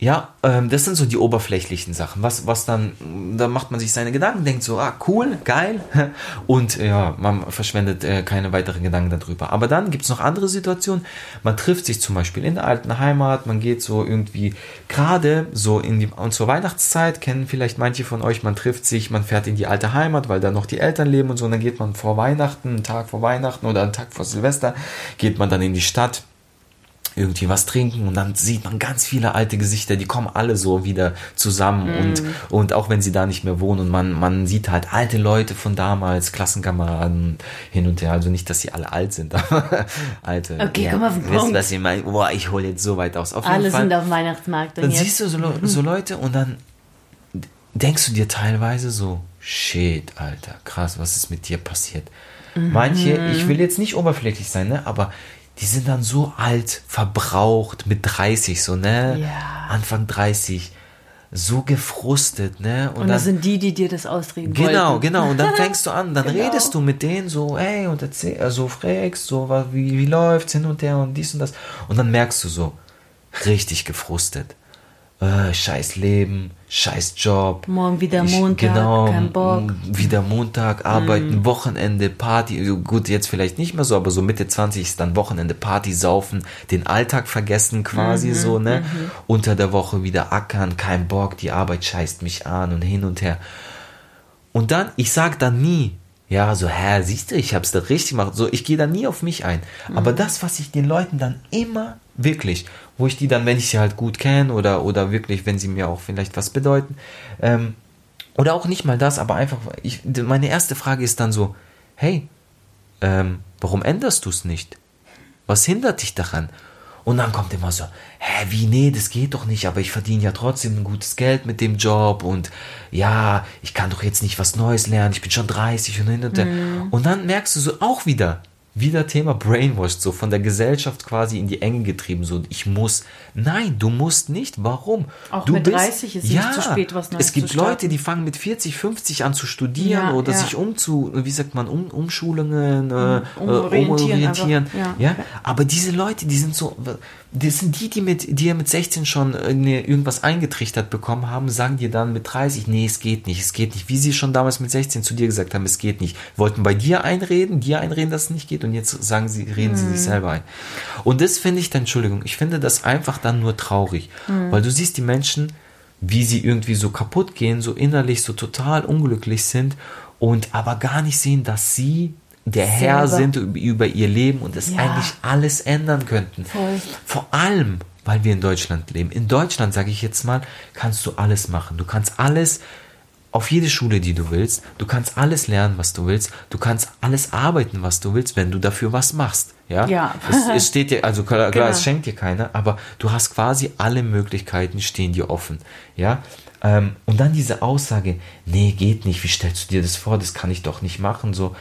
Ja, ähm, das sind so die oberflächlichen Sachen. Was, was dann, da macht man sich seine Gedanken, denkt so, ah, cool, geil. Und ja, man verschwendet äh, keine weiteren Gedanken darüber. Aber dann gibt es noch andere Situationen. Man trifft sich zum Beispiel in der alten Heimat, man geht so irgendwie gerade so in die, und zur Weihnachtszeit kennen vielleicht manche von euch, man trifft sich, man fährt in die alte Heimat, weil da noch die Eltern leben und so. Und dann geht man vor Weihnachten, einen Tag vor Weihnachten oder einen Tag vor Silvester, geht man dann in die Stadt irgendwie was trinken und dann sieht man ganz viele alte Gesichter, die kommen alle so wieder zusammen mm. und, und auch wenn sie da nicht mehr wohnen und man, man sieht halt alte Leute von damals, Klassenkameraden hin und her, also nicht, dass sie alle alt sind, aber alte. Okay, ja, komm auf den Punkt. Wisst, was ich meine? Boah, ich hole jetzt so weit aus. Auf alle Fall, sind auf Weihnachtsmarkt. dann jetzt. siehst du so, so Leute und dann denkst du dir teilweise so, shit, Alter, krass, was ist mit dir passiert? Mhm. Manche, ich will jetzt nicht oberflächlich sein, ne, aber die sind dann so alt, verbraucht mit 30, so, ne? Ja. Anfang 30. So gefrustet, ne? Und, und das sind die, die dir das ausreden Genau, wollten. genau. Und dann fängst du an, dann genau. redest du mit denen so, ey, und erzähl, also fragst so, wie, wie läuft's hin und her und dies und das. Und dann merkst du so, richtig gefrustet. Äh, scheiß Leben, scheiß Job. Morgen wieder Montag, genau, kein Bock. Wieder Montag, arbeiten, Mhm. Wochenende, Party. Gut, jetzt vielleicht nicht mehr so, aber so Mitte 20 ist dann Wochenende, Party, Saufen, den Alltag vergessen quasi Mhm, so, ne? Unter der Woche wieder ackern, kein Bock, die Arbeit scheißt mich an und hin und her. Und dann, ich sag dann nie, ja, so, hä, siehst du, ich hab's da richtig gemacht. So, ich gehe da nie auf mich ein. Aber das, was ich den Leuten dann immer wirklich, wo ich die dann, wenn ich sie halt gut kenne oder, oder wirklich, wenn sie mir auch vielleicht was bedeuten, ähm, oder auch nicht mal das, aber einfach, ich, meine erste Frage ist dann so, hey, ähm, warum änderst du es nicht? Was hindert dich daran? Und dann kommt immer so, hä, wie, nee, das geht doch nicht, aber ich verdiene ja trotzdem ein gutes Geld mit dem Job und ja, ich kann doch jetzt nicht was Neues lernen, ich bin schon 30 und hin und her. Und dann merkst du so auch wieder, wieder Thema Brainwashed, so von der Gesellschaft quasi in die Enge getrieben, so ich muss. Nein, du musst nicht. Warum? Auch du mit 30 ist nicht zu spät, was Neues Es gibt. Leute, die fangen mit 40, 50 an zu studieren Ja, oder ja. sich umzu, wie sagt man, um, Umschulungen, äh, umorientieren umorientieren. einfach, ja. Ja, aber diese Leute, die sind so, das sind die, die mit, die ja mit 16 schon irgendwas eingetrichtert bekommen haben, sagen dir dann mit 30, nee, es geht nicht, es geht nicht. Wie sie schon damals mit 16 zu dir gesagt haben, es geht nicht. Wollten bei dir einreden, dir einreden, dass es nicht geht und jetzt sagen sie, reden sie sich selber ein. Und das finde ich dann, Entschuldigung, ich finde das einfach dann nur traurig, weil du siehst die Menschen, wie sie irgendwie so kaputt gehen, so innerlich so total unglücklich sind und aber gar nicht sehen, dass sie der Herr sind über- ihr Leben und es Ja. eigentlich alles ändern könnten. Voll. Vor allem, weil wir in Deutschland leben. In Deutschland, sage ich jetzt mal, kannst du alles machen. Du kannst alles auf jede Schule, die du willst. Du kannst alles lernen, was du willst. Du kannst alles arbeiten, was du willst, wenn du dafür was machst. Ja. Ja. Es, es steht dir, also klar, Genau. es schenkt dir keiner, aber du hast quasi alle Möglichkeiten stehen dir offen. Ja. Ähm, und dann diese Aussage, nee, geht nicht. Wie stellst du dir das vor? Das kann ich doch nicht machen. So,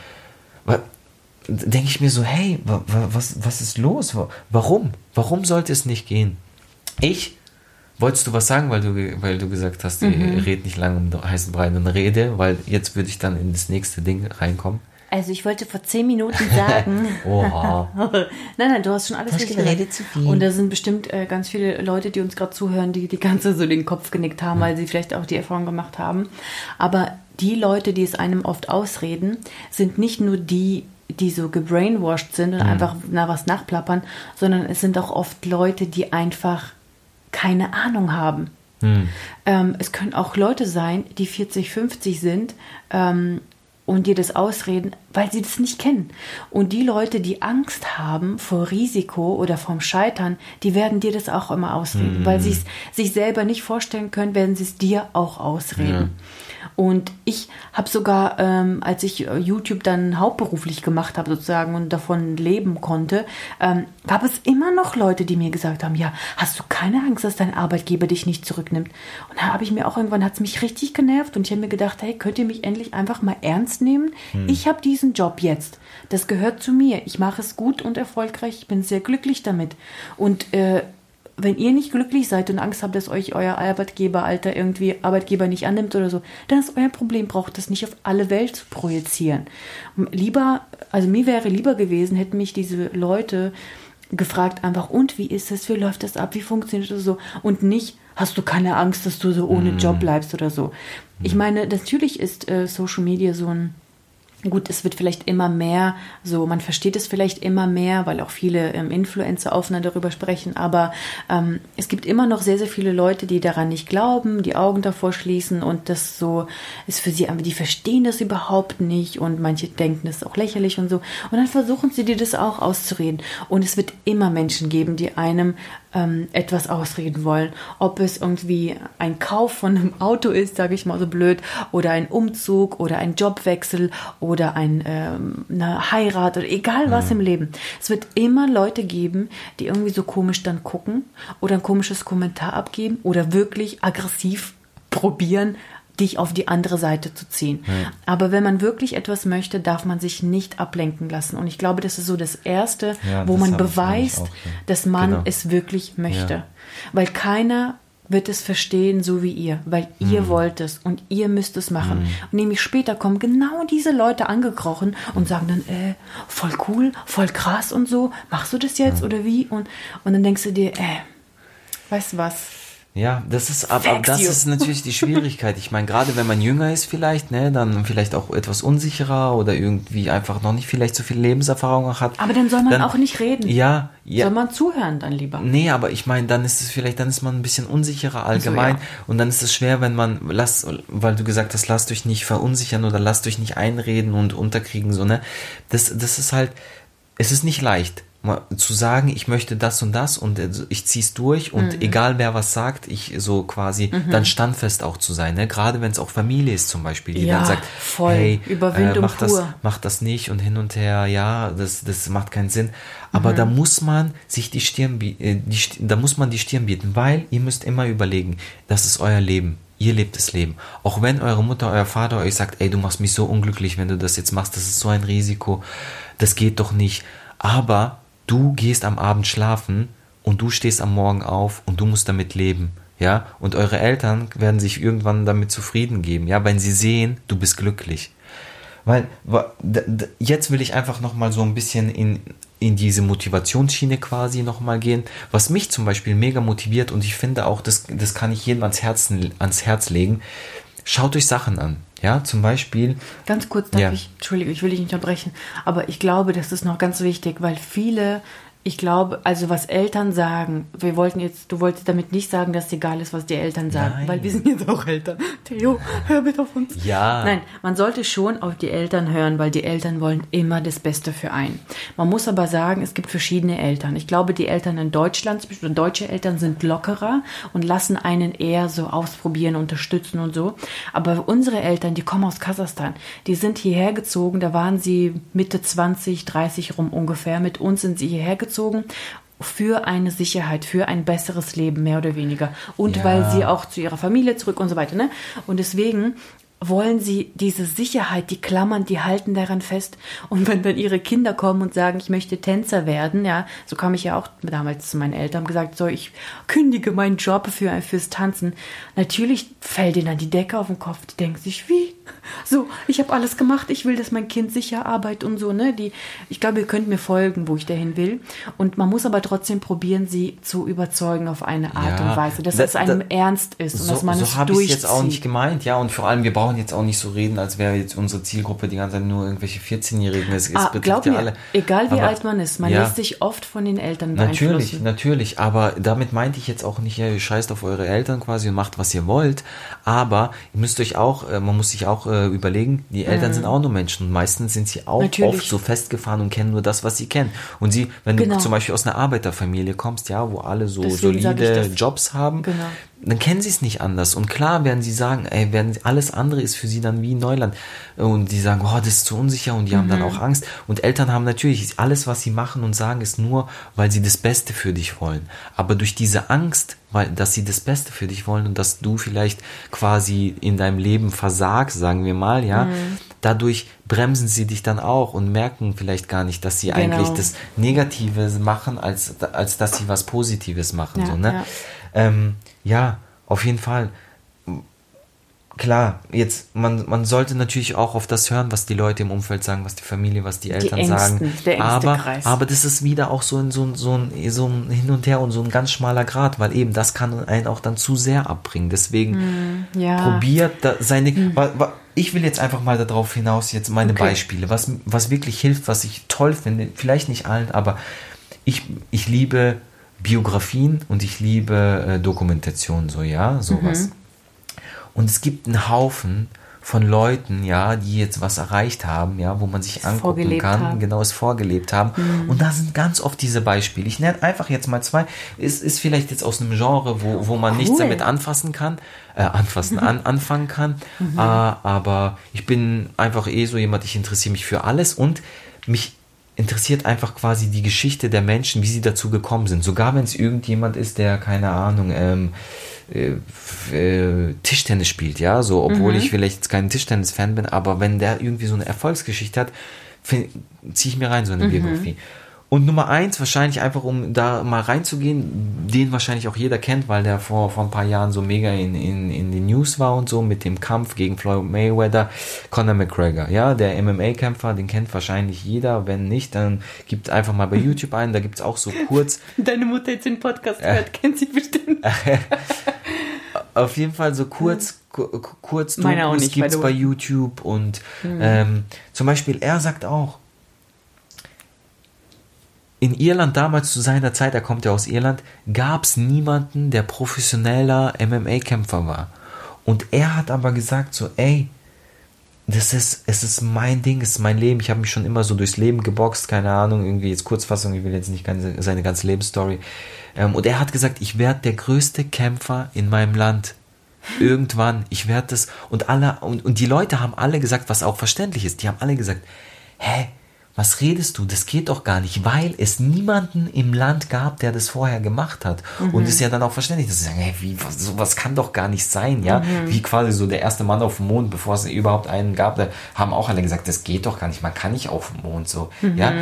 denke ich mir so, hey, wa, wa, was, was ist los? Wa- Warum? Warum sollte es nicht gehen? Ich, wolltest du was sagen, weil du, weil du gesagt hast, Mhm. redet nicht lange um heißen Brei und Rede, weil jetzt würde ich dann in das nächste Ding reinkommen. Also ich wollte vor zehn Minuten sagen. Oha. nein, nein, du hast schon alles Hast richtig geredet zu viel. Und da sind bestimmt äh, ganz viele Leute, die uns gerade zuhören, die die ganze so den Kopf genickt haben, weil sie vielleicht auch die Erfahrung gemacht haben. Aber die Leute, die es einem oft ausreden, sind nicht nur die, die so gebrainwashed sind und einfach na was nachplappern, sondern es sind auch oft Leute, die einfach keine Ahnung haben. Ähm, es können auch Leute sein, die 40, 50 sind ähm, und dir das ausreden, weil sie das nicht kennen. Und die Leute, die Angst haben vor Risiko oder vom Scheitern, die werden dir das auch immer ausreden, weil sie es sich selber nicht vorstellen können, werden sie es dir auch ausreden. Und ich habe sogar, ähm, als ich äh, YouTube dann hauptberuflich gemacht habe sozusagen und davon leben konnte, ähm, gab es immer noch Leute, die mir gesagt haben, ja, hast du keine Angst, dass dein Arbeitgeber dich nicht zurücknimmt? Und da habe ich mir auch irgendwann, hat es mich richtig genervt und ich habe mir gedacht, hey, könnt ihr mich endlich einfach mal ernst nehmen? Ich habe diesen Job jetzt. Das gehört zu mir. Ich mache es gut und erfolgreich. Ich bin sehr glücklich damit. Und äh, wenn ihr nicht glücklich seid und Angst habt, dass euch euer Arbeitgeber, Alter, irgendwie Arbeitgeber nicht annimmt oder so, dann ist euer Problem, braucht das nicht auf alle Welt zu projizieren. Lieber, also mir wäre lieber gewesen, hätten mich diese Leute gefragt einfach, und wie ist es, wie läuft das ab, wie funktioniert das so und nicht, hast du keine Angst, dass du so ohne Job bleibst oder so. Ich meine, natürlich ist äh, Social Media so ein Gut, es wird vielleicht immer mehr, so man versteht es vielleicht immer mehr, weil auch viele ähm, Influencer aufeinander darüber sprechen, aber ähm, es gibt immer noch sehr, sehr viele Leute, die daran nicht glauben, die Augen davor schließen und das so ist für sie einfach, die verstehen das überhaupt nicht und manche denken das ist auch lächerlich und so. Und dann versuchen sie dir das auch auszureden. Und es wird immer Menschen geben, die einem ähm, etwas ausreden wollen. Ob es irgendwie ein Kauf von einem Auto ist, sage ich mal so blöd, oder ein Umzug oder ein Jobwechsel oder ein, ähm, eine Heirat oder egal was im Leben. Es wird immer Leute geben, die irgendwie so komisch dann gucken oder ein komisches Kommentar abgeben oder wirklich aggressiv probieren, dich auf die andere Seite zu ziehen. Aber wenn man wirklich etwas möchte, darf man sich nicht ablenken lassen. Und ich glaube, das ist so das Erste, Ja, wo das man beweist, auch, ja. dass man Genau. es wirklich möchte. Ja. Weil keiner wird es verstehen, so wie ihr, weil Mhm. ihr wollt es und ihr müsst es machen. Und nämlich später kommen genau diese Leute angekrochen und sagen dann, äh, voll cool, voll krass und so, machst du das jetzt oder wie? Und, und dann denkst du dir, äh, weißt du was? Ja, das ist aber das ist natürlich die Schwierigkeit. Ich meine, gerade wenn man jünger ist vielleicht, ne, dann vielleicht auch etwas unsicherer oder irgendwie einfach noch nicht vielleicht so viel Lebenserfahrung hat. Aber dann soll man dann, auch nicht reden. Ja, ja. Soll man zuhören dann lieber? Nee, aber ich meine, dann ist es vielleicht, dann ist man ein bisschen unsicherer allgemein so, ja. und dann ist es schwer, wenn man lasst, weil du gesagt hast, lasst euch nicht verunsichern oder lasst euch nicht einreden und unterkriegen so, ne? Das das ist halt es ist nicht leicht zu sagen, ich möchte das und das und ich zieh's durch und mhm. egal wer was sagt, ich so quasi mhm. dann standfest auch zu sein, ne? Gerade wenn es auch Familie ist zum Beispiel, die ja, dann sagt, voll. hey, Überwindung äh, mach pur. das, mach das nicht und hin und her, ja, das, das macht keinen Sinn. Aber mhm. da muss man sich die Stirn, äh, die, da muss man die Stirn bieten, weil ihr müsst immer überlegen, das ist euer Leben. Ihr lebt das Leben. Auch wenn eure Mutter, euer Vater euch sagt, ey, du machst mich so unglücklich, wenn du das jetzt machst, das ist so ein Risiko, das geht doch nicht. Aber du gehst am Abend schlafen und du stehst am Morgen auf und du musst damit leben. Ja, und eure Eltern werden sich irgendwann damit zufrieden geben, ja, wenn sie sehen, du bist glücklich. Weil jetzt will ich einfach nochmal so ein bisschen in, in diese Motivationsschiene quasi nochmal gehen, was mich zum Beispiel mega motiviert und ich finde auch, das, das kann ich jedem ans, Herzen, ans Herz legen. Schaut euch Sachen an. Ja, zum Beispiel. Ganz kurz darf ja. ich, Entschuldige, ich will dich nicht unterbrechen, aber ich glaube, das ist noch ganz wichtig, weil viele ich glaube, also was Eltern sagen, wir wollten jetzt, du wolltest damit nicht sagen, dass es egal ist, was die Eltern sagen, Nein. weil wir sind jetzt auch Eltern. Theo, hör bitte auf uns. Ja. Nein, man sollte schon auf die Eltern hören, weil die Eltern wollen immer das Beste für einen. Man muss aber sagen, es gibt verschiedene Eltern. Ich glaube, die Eltern in Deutschland, deutsche Eltern sind lockerer und lassen einen eher so ausprobieren, unterstützen und so. Aber unsere Eltern, die kommen aus Kasachstan, die sind hierher gezogen, da waren sie Mitte 20, 30 rum ungefähr. Mit uns sind sie hierher gezogen gezogen für eine Sicherheit, für ein besseres Leben, mehr oder weniger. Und ja. weil sie auch zu ihrer Familie zurück und so weiter. Ne? Und deswegen wollen sie diese Sicherheit, die klammern, die halten daran fest. Und wenn dann ihre Kinder kommen und sagen, ich möchte Tänzer werden, ja, so kam ich ja auch damals zu meinen Eltern gesagt, so, ich kündige meinen Job für, fürs Tanzen. Natürlich fällt ihnen dann die Decke auf den Kopf. Die denken sich, wie? So, ich habe alles gemacht, ich will, dass mein Kind sicher arbeitet und so, ne? Die, ich glaube, ihr könnt mir folgen, wo ich dahin will. Und man muss aber trotzdem probieren, sie zu überzeugen auf eine Art ja, und Weise, dass da, es einem da, ernst ist und so, dass man so es habe ich jetzt auch nicht gemeint, ja. Und vor allem, wir brauchen jetzt auch nicht so reden, als wäre jetzt unsere Zielgruppe die ganze Zeit nur irgendwelche 14-Jährigen. Es, ah, glaub mir, alle. egal wie aber, alt man ist, man ja, lässt sich oft von den Eltern beeinflussen. Natürlich, natürlich. Aber damit meinte ich jetzt auch nicht, ja, ihr scheißt auf eure Eltern quasi und macht, was ihr wollt. Aber ihr müsst euch auch, äh, man muss sich auch äh, überlegen, die Eltern mhm. sind auch nur Menschen und meistens sind sie auch Natürlich. oft so festgefahren und kennen nur das, was sie kennen. Und sie, wenn genau. du zum Beispiel aus einer Arbeiterfamilie kommst, ja, wo alle so Deswegen solide Jobs haben, genau dann kennen sie es nicht anders. Und klar werden sie sagen, ey, werden, alles andere ist für sie dann wie Neuland. Und die sagen, oh, das ist zu unsicher und die mhm. haben dann mhm. auch Angst. Und Eltern haben natürlich, alles, was sie machen und sagen, ist nur, weil sie das Beste für dich wollen. Aber durch diese Angst, weil, dass sie das Beste für dich wollen und dass du vielleicht quasi in deinem Leben versagst, sagen wir mal, ja, mhm. dadurch bremsen sie dich dann auch und merken vielleicht gar nicht, dass sie genau. eigentlich das Negative machen, als, als dass sie was Positives machen, ja, so, ne? Ja. Ähm, ja, auf jeden Fall. Klar, jetzt, man, man sollte natürlich auch auf das hören, was die Leute im Umfeld sagen, was die Familie, was die Eltern die Ängsten, sagen. Der aber, Kreis. aber das ist wieder auch so ein, so, ein, so, ein, so ein Hin und Her und so ein ganz schmaler Grad, weil eben das kann einen auch dann zu sehr abbringen. Deswegen mm, ja. probiert da seine. Mm. Ich will jetzt einfach mal darauf hinaus, jetzt meine okay. Beispiele, was, was wirklich hilft, was ich toll finde, vielleicht nicht allen, aber ich, ich liebe Biografien und ich liebe äh, Dokumentation, so ja, sowas. Mhm. Und es gibt einen Haufen von Leuten, ja, die jetzt was erreicht haben, ja, wo man sich es angucken kann, haben. genau es vorgelebt haben. Mhm. Und da sind ganz oft diese Beispiele. Ich nenne einfach jetzt mal zwei. Es ist vielleicht jetzt aus einem Genre, wo, wo man cool. nichts damit anfassen kann, äh, anfassen, an, anfangen kann. Mhm. Äh, aber ich bin einfach eh so jemand, ich interessiere mich für alles und mich interessiert einfach quasi die Geschichte der Menschen, wie sie dazu gekommen sind. Sogar wenn es irgendjemand ist, der, keine Ahnung, ähm, äh, äh, Tischtennis spielt, ja, so, obwohl mhm. ich vielleicht jetzt kein Tischtennis-Fan bin, aber wenn der irgendwie so eine Erfolgsgeschichte hat, ziehe ich mir rein, so eine mhm. Biografie. Und Nummer eins, wahrscheinlich einfach, um da mal reinzugehen, den wahrscheinlich auch jeder kennt, weil der vor, vor ein paar Jahren so mega in, in, in den News war und so mit dem Kampf gegen Floyd Mayweather, Conor McGregor. Ja, der MMA-Kämpfer, den kennt wahrscheinlich jeder. Wenn nicht, dann gibt einfach mal bei YouTube ein, da gibt es auch so kurz. Deine Mutter jetzt den Podcast hört, kennt sie bestimmt. auf jeden Fall so kurz, ku- kurz Dokus gibt's by the bei. YouTube und ähm, zum Beispiel er sagt auch, in Irland damals zu seiner Zeit, er kommt ja aus Irland, gab es niemanden, der professioneller MMA-Kämpfer war. Und er hat aber gesagt so, ey, das ist, es ist mein Ding, es ist mein Leben. Ich habe mich schon immer so durchs Leben geboxt, keine Ahnung, irgendwie jetzt Kurzfassung, ich will jetzt nicht ganze, seine ganze Lebensstory. Ähm, und er hat gesagt, ich werde der größte Kämpfer in meinem Land. Irgendwann, ich werde das. Und alle, und, und die Leute haben alle gesagt, was auch verständlich ist, die haben alle gesagt, hä, was redest du? Das geht doch gar nicht, weil es niemanden im Land gab, der das vorher gemacht hat. Und ist ja dann auch verständlich, dass sie sagen, hey, wie, was, sowas kann doch gar nicht sein, ja? Wie quasi so der erste Mann auf dem Mond, bevor es überhaupt einen gab, da haben auch alle gesagt, das geht doch gar nicht, man kann nicht auf dem Mond so, ja?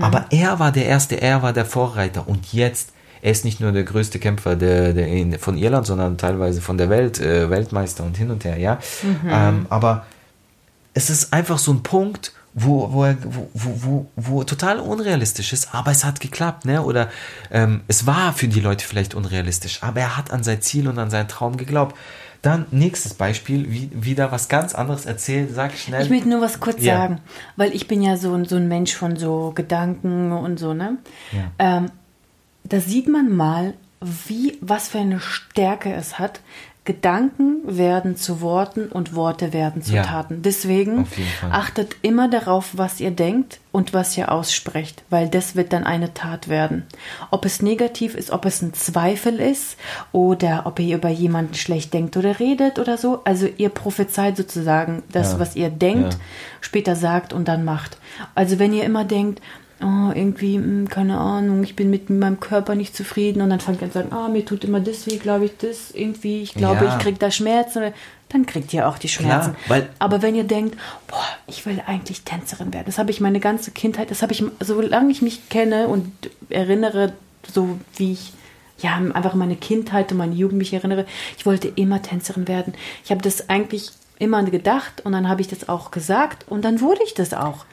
Aber er war der Erste, er war der Vorreiter und jetzt er ist nicht nur der größte Kämpfer der, der in, von Irland, sondern teilweise von der Welt, äh, Weltmeister und hin und her, ja. Ähm, aber es ist einfach so ein Punkt, wo, wo, er, wo, wo, wo, total unrealistisch ist, aber es hat geklappt, ne? Oder ähm, es war für die Leute vielleicht unrealistisch, aber er hat an sein Ziel und an seinen Traum geglaubt. Dann nächstes Beispiel, wie, wieder was ganz anderes erzählt, sag schnell. Ich möchte nur was kurz Ja. sagen, weil ich bin ja so, ein- so ein Mensch von so Gedanken und so, ne? Ja. Ähm, da sieht man mal, wie, was für eine Stärke es hat. Gedanken werden zu Worten und Worte werden zu Ja. Taten. Deswegen achtet immer darauf, was ihr denkt und was ihr aussprecht, weil das wird dann eine Tat werden. Ob es negativ ist, ob es ein Zweifel ist oder ob ihr über jemanden schlecht denkt oder redet oder so. Also ihr prophezeit sozusagen das, Ja. was ihr denkt, Ja. später sagt und dann macht. Also wenn ihr immer denkt, oh, irgendwie, hm, keine Ahnung, ich bin mit meinem Körper nicht zufrieden und dann fangt ihr an zu sagen, ah, mir tut immer das weh, glaube ich, das irgendwie, ich glaube, Ja. ich kriege da Schmerzen, dann kriegt ihr auch die Schmerzen. weil- Aber wenn ihr denkt, boah, ich will eigentlich Tänzerin werden, das habe ich meine ganze Kindheit, das habe ich, solange ich mich kenne und erinnere, so wie ich ja, einfach meine Kindheit und meine Jugend mich erinnere, ich wollte immer Tänzerin werden. Ich habe das eigentlich immer gedacht und dann habe ich das auch gesagt und dann wurde ich das auch.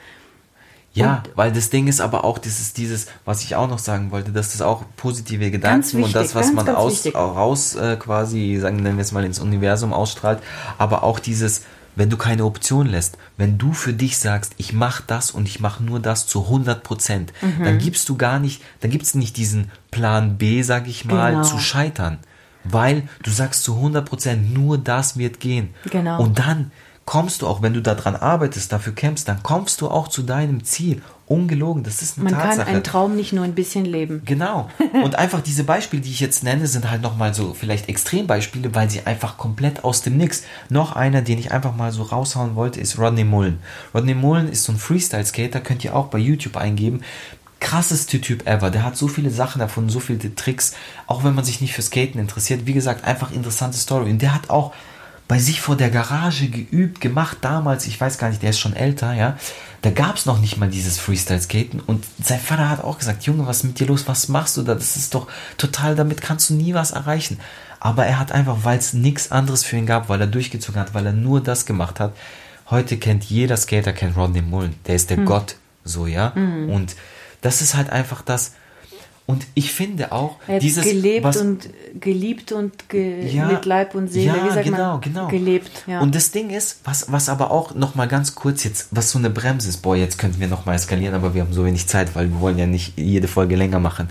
Ja, weil das Ding ist aber auch, das ist dieses, was ich auch noch sagen wollte, dass das auch positive Gedanken und wichtig, das, was ganz, man ganz aus, wichtig. raus äh, quasi, sagen nennen wir es mal, ins Universum ausstrahlt, aber auch dieses, wenn du keine Option lässt, wenn du für dich sagst, ich mache das und ich mache nur das zu 100 Prozent, Mhm. dann gibst du gar nicht, dann gibt es nicht diesen Plan B, sag ich mal, Genau. zu scheitern. Weil du sagst zu 100 Prozent, nur das wird gehen. Genau. Und dann kommst du auch, wenn du daran arbeitest, dafür kämpfst, dann kommst du auch zu deinem Ziel. Ungelogen, das ist eine Man Tatsache. kann einen Traum nicht nur ein bisschen leben. Genau. Und einfach diese Beispiele, die ich jetzt nenne, sind halt nochmal so vielleicht Extrembeispiele, weil sie einfach komplett aus dem Nix. Noch einer, den ich einfach mal so raushauen wollte, ist Rodney Mullen. Rodney Mullen ist so ein Freestyle-Skater, könnt ihr auch bei YouTube eingeben. Krasseste Typ ever. Der hat so viele Sachen erfunden, so viele Tricks. Auch wenn man sich nicht für Skaten interessiert. Wie gesagt, einfach interessante Story. Und der hat auch bei sich vor der Garage geübt, gemacht damals, ich weiß gar nicht, der ist schon älter, ja, da gab es noch nicht mal dieses Freestyle-Skaten und sein Vater hat auch gesagt, Junge, was ist mit dir los, was machst du da, das ist doch total, damit kannst du nie was erreichen. Aber er hat einfach, weil es nichts anderes für ihn gab, weil er durchgezogen hat, weil er nur das gemacht hat, heute kennt jeder Skater, kennt Rodney Mullen, der ist der Hm. Gott, so, ja, und das ist halt einfach das, und ich finde auch, dieses, gelebt was, und geliebt und ge Ja, mit Leib und Seele. ja, Wie sagt genau, man? genau. Gelebt, ja. Und das Ding ist, was, was aber auch noch mal ganz kurz jetzt, was so eine Bremse ist, boah, jetzt könnten wir noch mal eskalieren, aber wir haben so wenig Zeit, weil wir wollen ja nicht jede Folge länger machen.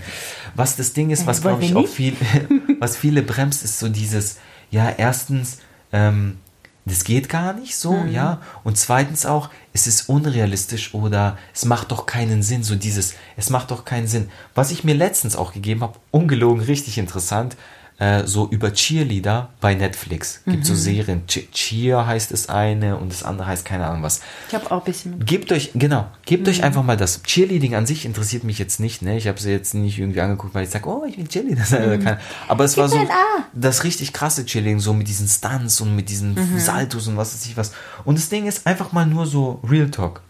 Was das Ding ist, was wollen glaube ich auch viel, was viele bremst, ist so dieses, ja, erstens, ähm, das geht gar nicht so, Mhm. ja. Und zweitens auch, es ist unrealistisch oder es macht doch keinen Sinn, so dieses, es macht doch keinen Sinn. Was ich mir letztens auch gegeben habe, ungelogen, richtig interessant, äh, so über Cheerleader bei Netflix. Gibt Mhm. so Serien. Che- Cheer heißt es eine und das andere heißt keine Ahnung was. ich habe auch ein bisschen mit. Gebt euch, genau, gebt Mhm. euch einfach mal das. Cheerleading an sich interessiert mich jetzt nicht, ne? Ich habe sie jetzt nicht irgendwie angeguckt, weil ich sage, oh, ich bin Cheerleader. sein. Aber es war so Mhm. das richtig krasse Cheerleading, so mit diesen Stunts und mit diesen Mhm. Saltos und was weiß ich was. Und das Ding ist einfach mal nur so Real Talk.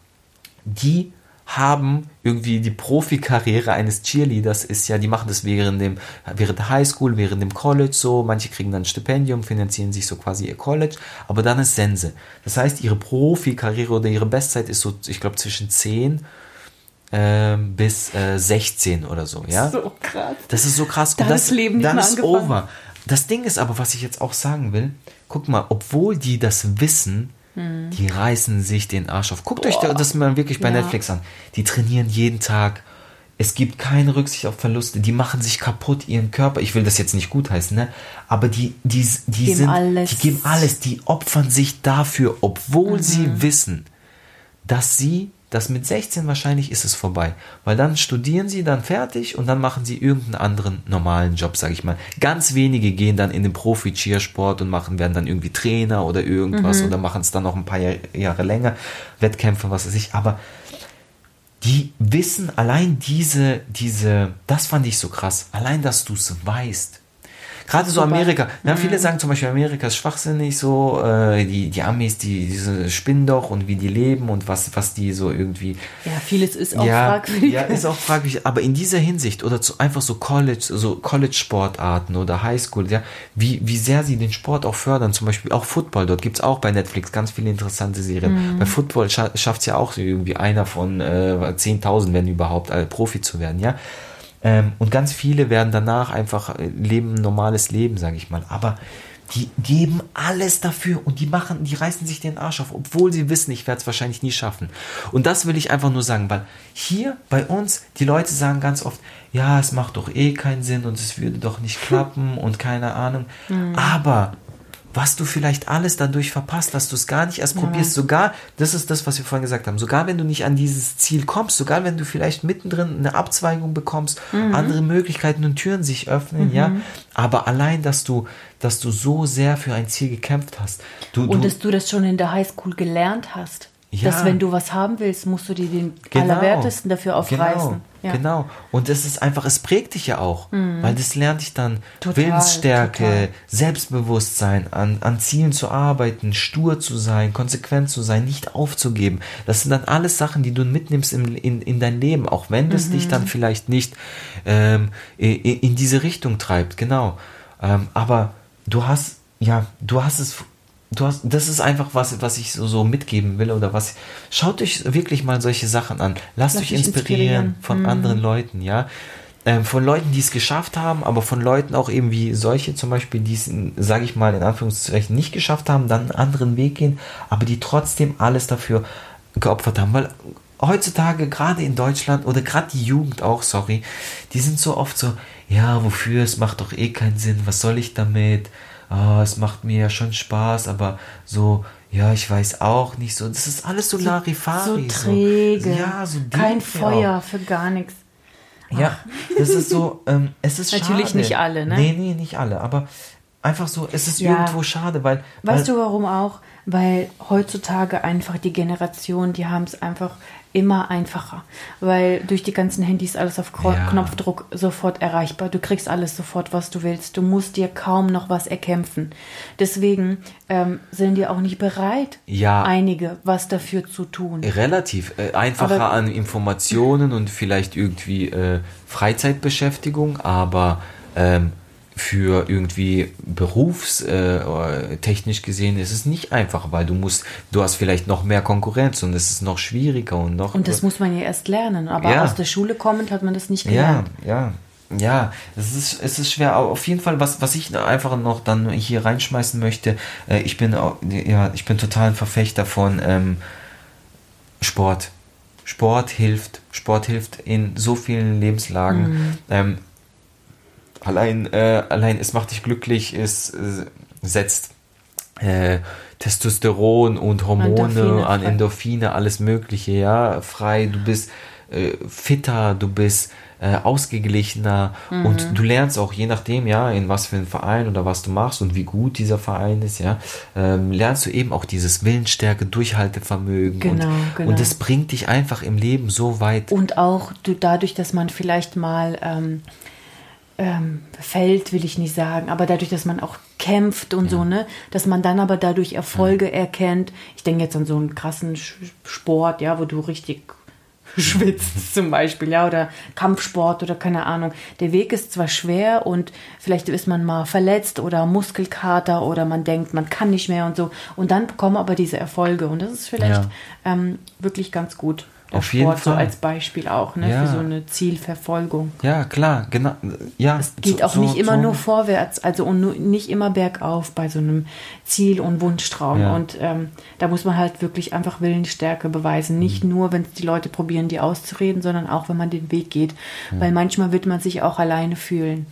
Die haben irgendwie die Profikarriere eines Cheerleaders ist ja, die machen das während dem, während der Highschool, während dem College so, manche kriegen dann ein Stipendium, finanzieren sich so quasi ihr College, aber dann ist Sense. Das heißt, ihre Profikarriere oder ihre Bestzeit ist so, ich glaube, zwischen 10 ähm, bis äh, 16 oder so, ja? So krass. Das ist so krass. Da und das, das Leben dann ist angefangen. over. das Ding ist aber, was ich jetzt auch sagen will, guck mal, obwohl die das wissen, die reißen sich den Arsch auf. Guckt euch Boah. das mal wirklich bei Ja. Netflix an. Die trainieren jeden Tag. Es gibt keine Rücksicht auf Verluste. Die machen sich kaputt, ihren Körper. Ich will das jetzt nicht gutheißen, ne? Aber die, die, die Geben sind, alles. die geben alles. Die opfern sich dafür, obwohl Mhm. sie wissen, dass sie, dass mit 16 wahrscheinlich ist es vorbei. Weil dann studieren sie, dann fertig und dann machen sie irgendeinen anderen normalen Job, sage ich mal. Ganz wenige gehen dann in den Profi-Cheersport und machen, werden dann irgendwie Trainer oder irgendwas oder machen es dann noch ein paar Jahr, Jahre länger, Wettkämpfe, was weiß ich. Aber die wissen allein diese, diese, das fand ich so krass, allein, dass du es weißt. Gerade so Super. Amerika. Ja, viele sagen zum Beispiel, Amerika ist schwachsinnig so, äh, die, die Amis, die, diese spinnen doch und wie die leben und was, was die so irgendwie. Ja, vieles ist auch ja, fragwürdig. ja, ist auch fragwürdig. Aber in dieser Hinsicht oder zu, einfach so College, so College-Sportarten oder Highschool, ja, wie, wie sehr sie den Sport auch fördern. Zum Beispiel auch Football. Dort gibt's auch bei Netflix ganz viele interessante Serien. Mhm. Bei Football scha schafft's ja auch irgendwie einer von äh, 10.000, wenn überhaupt, äh, Profi zu werden, ja. Ähm, und ganz viele werden danach einfach äh, leben ein normales Leben, sage ich mal. Aber die geben alles dafür und die machen, die reißen sich den Arsch auf, obwohl sie wissen, ich werde es wahrscheinlich nie schaffen. Und das will ich einfach nur sagen, weil hier bei uns, die Leute sagen ganz oft, ja, es macht doch eh keinen Sinn und es würde doch nicht klappen und keine Ahnung. Aber was du vielleicht alles dadurch verpasst, dass du es gar nicht erst probierst, sogar, das ist das, was wir vorhin gesagt haben, sogar wenn du nicht an dieses Ziel kommst, sogar wenn du vielleicht mittendrin eine Abzweigung bekommst, Mhm. andere Möglichkeiten und Türen sich öffnen, ja, aber allein, dass du, dass du so sehr für ein Ziel gekämpft hast, du, Und du, dass du das schon in der Highschool gelernt hast. Ja. Dass wenn du was haben willst, musst du dir den Genau. Allerwertesten dafür aufreißen. Genau, Ja. genau. Und das ist einfach, es prägt dich ja auch, weil das lernt dich dann Total, Willensstärke, total. Selbstbewusstsein, an, an Zielen zu arbeiten, stur zu sein, konsequent zu sein, nicht aufzugeben. Das sind dann alles Sachen, die du mitnimmst in, in, in dein Leben, auch wenn das dich Mhm. dann vielleicht nicht ähm, in, in diese Richtung treibt, genau. Ähm, aber du hast, ja, du hast es du hast, das ist einfach was, was ich so, so mitgeben will oder was. Schaut euch wirklich mal solche Sachen an. Lasst Lasst euch inspirieren inspirieren. von anderen Leuten, ja. Ähm, von Leuten, die es geschafft haben, aber von Leuten auch eben wie solche zum Beispiel, die es, sage ich mal, in Anführungszeichen nicht geschafft haben, dann einen anderen Weg gehen, aber die trotzdem alles dafür geopfert haben, weil heutzutage gerade in Deutschland oder gerade die Jugend auch, sorry, die sind so oft so, ja, wofür, es macht doch eh keinen Sinn, was soll ich damit? Ah, es macht mir ja schon Spaß, aber so, ja, ich weiß auch nicht so, das ist alles so, Larifari. So träge. ja, so Kein Feuer für gar nichts. ja, das ist so, ähm, es ist Natürlich schade. nicht alle, ne? Nee, nee, nicht alle, aber einfach so, es ist Ja. irgendwo schade, weil, Weißt weil du warum auch? Weil heutzutage einfach die Generation, die haben es einfach immer einfacher. Weil durch die ganzen Handys alles auf Ja. Knopfdruck sofort erreichbar. Du kriegst alles sofort, was du willst. Du musst dir kaum noch was erkämpfen. Deswegen ähm, sind die auch nicht bereit, Ja. einige was dafür zu tun. relativ äh, einfacher Aber- an Informationen und vielleicht irgendwie äh, Freizeitbeschäftigung, aber ähm, für irgendwie berufstechnisch äh, technisch gesehen ist es nicht einfach, weil du musst, du hast vielleicht noch mehr Konkurrenz und es ist noch schwieriger und noch Und das muss man ja erst lernen. Aber Ja. aus der Schule kommend hat man das nicht Ja, gelernt. ja, ja. Es ist, es ist schwer. Aber auf jeden Fall, was, was ich einfach noch dann hier reinschmeißen möchte, äh, ich bin ja, ich bin total ein Verfechter von ähm, Sport. Sport hilft. Sport hilft in so vielen Lebenslagen. Ähm, allein, äh, allein es macht dich glücklich, es äh, setzt äh, Testosteron und Hormone Endorphine an. Endorphine, alles Mögliche, ja, frei. Du bist äh, fitter, du bist äh, ausgeglichener Mhm. und du lernst auch je nachdem, ja, in was für einen Verein oder was du machst und wie gut dieser Verein ist, ja, ähm, lernst du eben auch dieses Willensstärke, Durchhaltevermögen Genau, und, genau. und das bringt dich einfach im Leben so weit. Und auch du, dadurch, dass man vielleicht mal ähm, ähm, fällt, will ich nicht sagen, aber dadurch, dass man auch kämpft und so, ne, dass man dann aber dadurch Erfolge erkennt. Ich denke jetzt an so einen krassen Sport, ja, wo du richtig schwitzt zum Beispiel, ja, oder Kampfsport oder keine Ahnung. Der Weg ist zwar schwer und vielleicht ist man mal verletzt oder Muskelkater oder man denkt, man kann nicht mehr und so. Und dann kommen aber diese Erfolge und das ist vielleicht Ja. ähm, wirklich ganz gut. Auf jeden Sport so Fall. als Beispiel auch, ne? Ja. Für so eine Zielverfolgung. Ja, klar, genau. Ja, Es geht so- auch so- nicht immer so- nur vorwärts, also und nur, nicht immer bergauf bei so einem Ziel- und Wunschtraum. Ja. Und ähm, da muss man halt wirklich einfach Willensstärke beweisen. Nicht Mhm. nur, wenn es die Leute probieren, die auszureden, sondern auch, wenn man den Weg geht. Weil manchmal wird man sich auch alleine fühlen.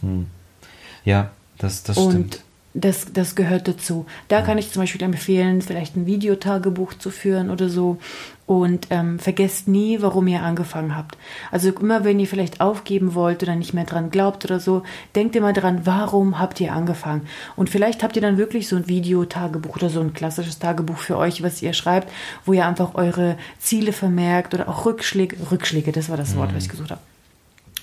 Ja, das, das Und stimmt. Das, das gehört dazu. Da kann ich zum Beispiel empfehlen, vielleicht ein Videotagebuch zu führen oder so. Und ähm, vergesst nie, warum ihr angefangen habt. Also immer, wenn ihr vielleicht aufgeben wollt oder nicht mehr dran glaubt oder so, denkt immer dran, warum habt ihr angefangen? Und vielleicht habt ihr dann wirklich so ein Videotagebuch oder so ein klassisches Tagebuch für euch, was ihr schreibt, wo ihr einfach eure Ziele vermerkt oder auch Rückschläge, Rückschläge, das war das Wort, was ich gesucht habe.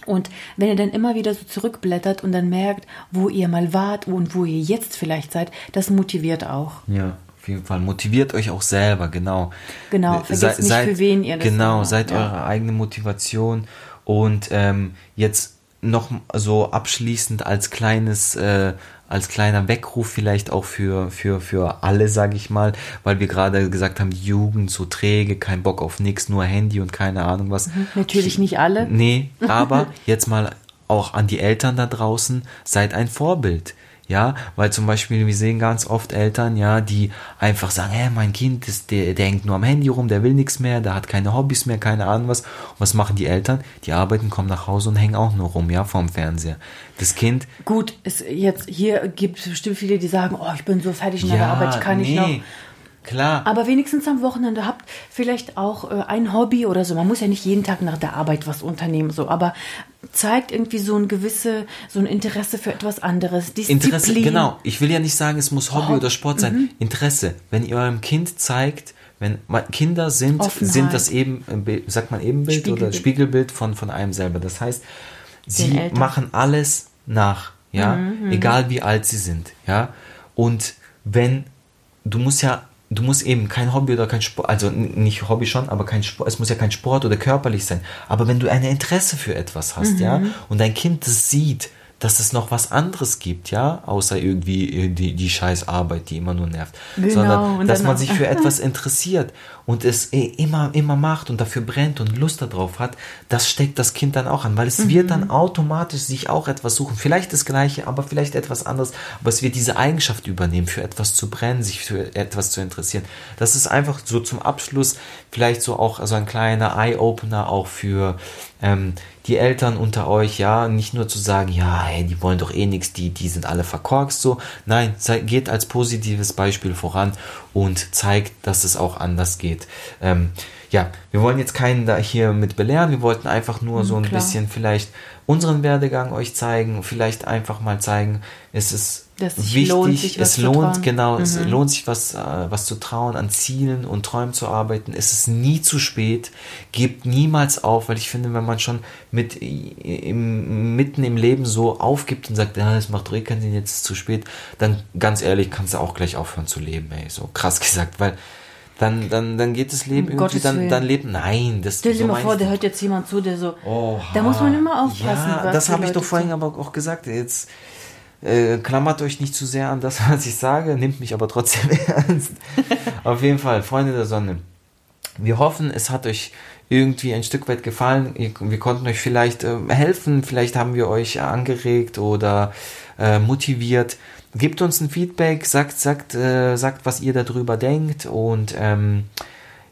Und wenn ihr dann immer wieder so zurückblättert und dann merkt, wo ihr mal wart und wo ihr jetzt vielleicht seid, das motiviert auch. Ja, auf jeden Fall. Motiviert euch auch selber, genau. Genau, vergesst nicht, für wen ihr das Genau, macht, seid ja. eure eigene Motivation. Und ähm, jetzt noch so abschließend als kleines, äh, als kleiner Weckruf vielleicht auch für, für, für alle, sage ich mal, weil wir gerade gesagt haben, die Jugend so träge, kein Bock auf nix, nur Handy und keine Ahnung was. Natürlich nicht alle. Nee, aber jetzt mal auch an die Eltern da draußen, seid ein Vorbild. Ja, weil zum Beispiel, wir sehen ganz oft Eltern, ja, die einfach sagen, hä, mein Kind, ist, der, der hängt nur am Handy rum, der will nichts mehr, der hat keine Hobbys mehr, keine Ahnung was. Und was machen die Eltern? Die arbeiten, kommen nach Hause und hängen auch nur rum, ja, vorm Fernseher. Das Kind, Gut, es jetzt hier gibt es bestimmt viele, die sagen, oh, ich bin so fertig in der Arbeit, ich kann nicht noch. Klar. Aber wenigstens am Wochenende habt vielleicht auch äh, ein Hobby oder so. Man muss ja nicht jeden Tag nach der Arbeit was unternehmen, so. Aber zeigt irgendwie so ein gewisse, so ein Interesse für etwas anderes. Disziplin. Interesse, genau. Ich will ja nicht sagen, es muss Hobby Oh, oder Sport sein. Interesse. Wenn ihr eurem Kind zeigt, wenn Kinder sind, Offenheit. sind das eben, äh, sagt man Ebenbild oder Spiegelbild. Spiegelbild von, von einem selber. Das heißt, sie machen alles nach, ja, egal wie alt sie sind, ja. Und wenn, du musst ja, du musst eben kein Hobby oder kein Sport, also nicht Hobby schon, aber kein Sport, es muss ja kein Sport oder körperlich sein. Aber wenn du ein Interesse für etwas hast, ja, und dein Kind das sieht, dass es noch was anderes gibt, ja, außer irgendwie äh, die, die scheiß Arbeit, die immer nur nervt, Genau, sondern dass man sich für etwas interessiert und es eh immer, immer macht und dafür brennt und Lust darauf hat, das steckt das Kind dann auch an, weil es wird Mhm. dann automatisch sich auch etwas suchen. Vielleicht das Gleiche, aber vielleicht etwas anderes. Aber es wird diese Eigenschaft übernehmen, für etwas zu brennen, sich für etwas zu interessieren. Das ist einfach so zum Abschluss vielleicht so auch so ein kleiner Eye-Opener auch für ähm, die Eltern unter euch, ja, nicht nur zu sagen, ja, hey, die wollen doch eh nichts, die, die sind alle verkorkst so. Nein, geht als positives Beispiel voran und zeigt, dass es auch anders geht. Ähm, ja, wir wollen jetzt keinen da hier mit belehren, wir wollten einfach nur so ein klar. bisschen vielleicht unseren Werdegang euch zeigen, vielleicht einfach mal zeigen, es ist Dass sich wichtig, lohnt, sich was es zu lohnt. Mhm. genau, es lohnt sich was, äh, was zu trauen, an Zielen und Träumen zu arbeiten. Es ist nie zu spät, gebt niemals auf, weil ich finde, wenn man schon mit im, mitten im Leben so aufgibt und sagt, ja, es macht eh keinen Sinn, jetzt ist es zu spät, dann ganz ehrlich kannst du auch gleich aufhören zu leben, ey, so krass gesagt, weil dann, dann, dann geht das Leben Um irgendwie, Gottes dann, Willen. dann lebt, nein, das Stell dir so mal vor, der hört jetzt jemand zu, der so. Oha. Da muss man immer aufpassen. Ja, das habe ich doch vorhin aber auch gesagt. Jetzt äh, klammert euch nicht zu sehr an das, was ich sage, nimmt mich aber trotzdem ernst. Auf jeden Fall, Freunde der Sonne. Wir hoffen, es hat euch irgendwie ein Stück weit gefallen. Wir konnten euch vielleicht äh, helfen, vielleicht haben wir euch angeregt oder äh, motiviert. Gebt uns ein Feedback, sagt, sagt, äh, sagt, was ihr darüber denkt und ähm,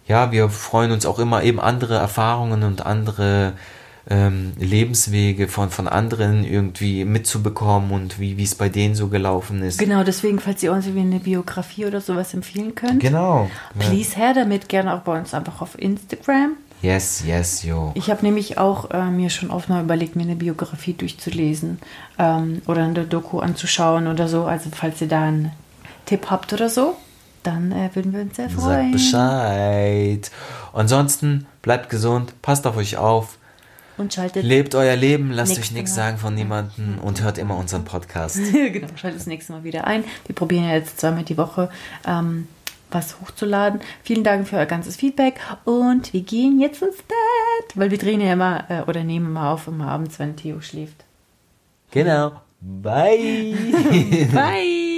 ja, wir freuen uns auch immer eben andere Erfahrungen und andere ähm, Lebenswege von, von anderen irgendwie mitzubekommen und wie es bei denen so gelaufen ist. Genau, deswegen, falls ihr uns irgendwie eine Biografie oder sowas empfehlen könnt, Genau. Please her damit, gerne auch bei uns einfach auf Instagram. Yes, yes, yo. Ich habe nämlich auch äh, mir schon oft mal überlegt, mir eine Biografie durchzulesen ähm, oder eine Doku anzuschauen oder so. Also falls ihr da einen Tipp habt oder so, dann äh, würden wir uns sehr Sagt freuen. Bescheid. Ansonsten bleibt gesund, passt auf euch auf, Und schaltet, lebt euer Leben, lasst euch nichts sagen von niemandem und hört immer unseren Podcast. genau, schaltet das nächste Mal wieder ein. Wir probieren ja jetzt zweimal die Woche ähm, was hochzuladen. Vielen Dank für euer ganzes Feedback und wir gehen jetzt ins Bett, weil wir drehen ja immer äh, oder nehmen immer auf immer abends, wenn Theo schläft. Genau. Bye. Bye!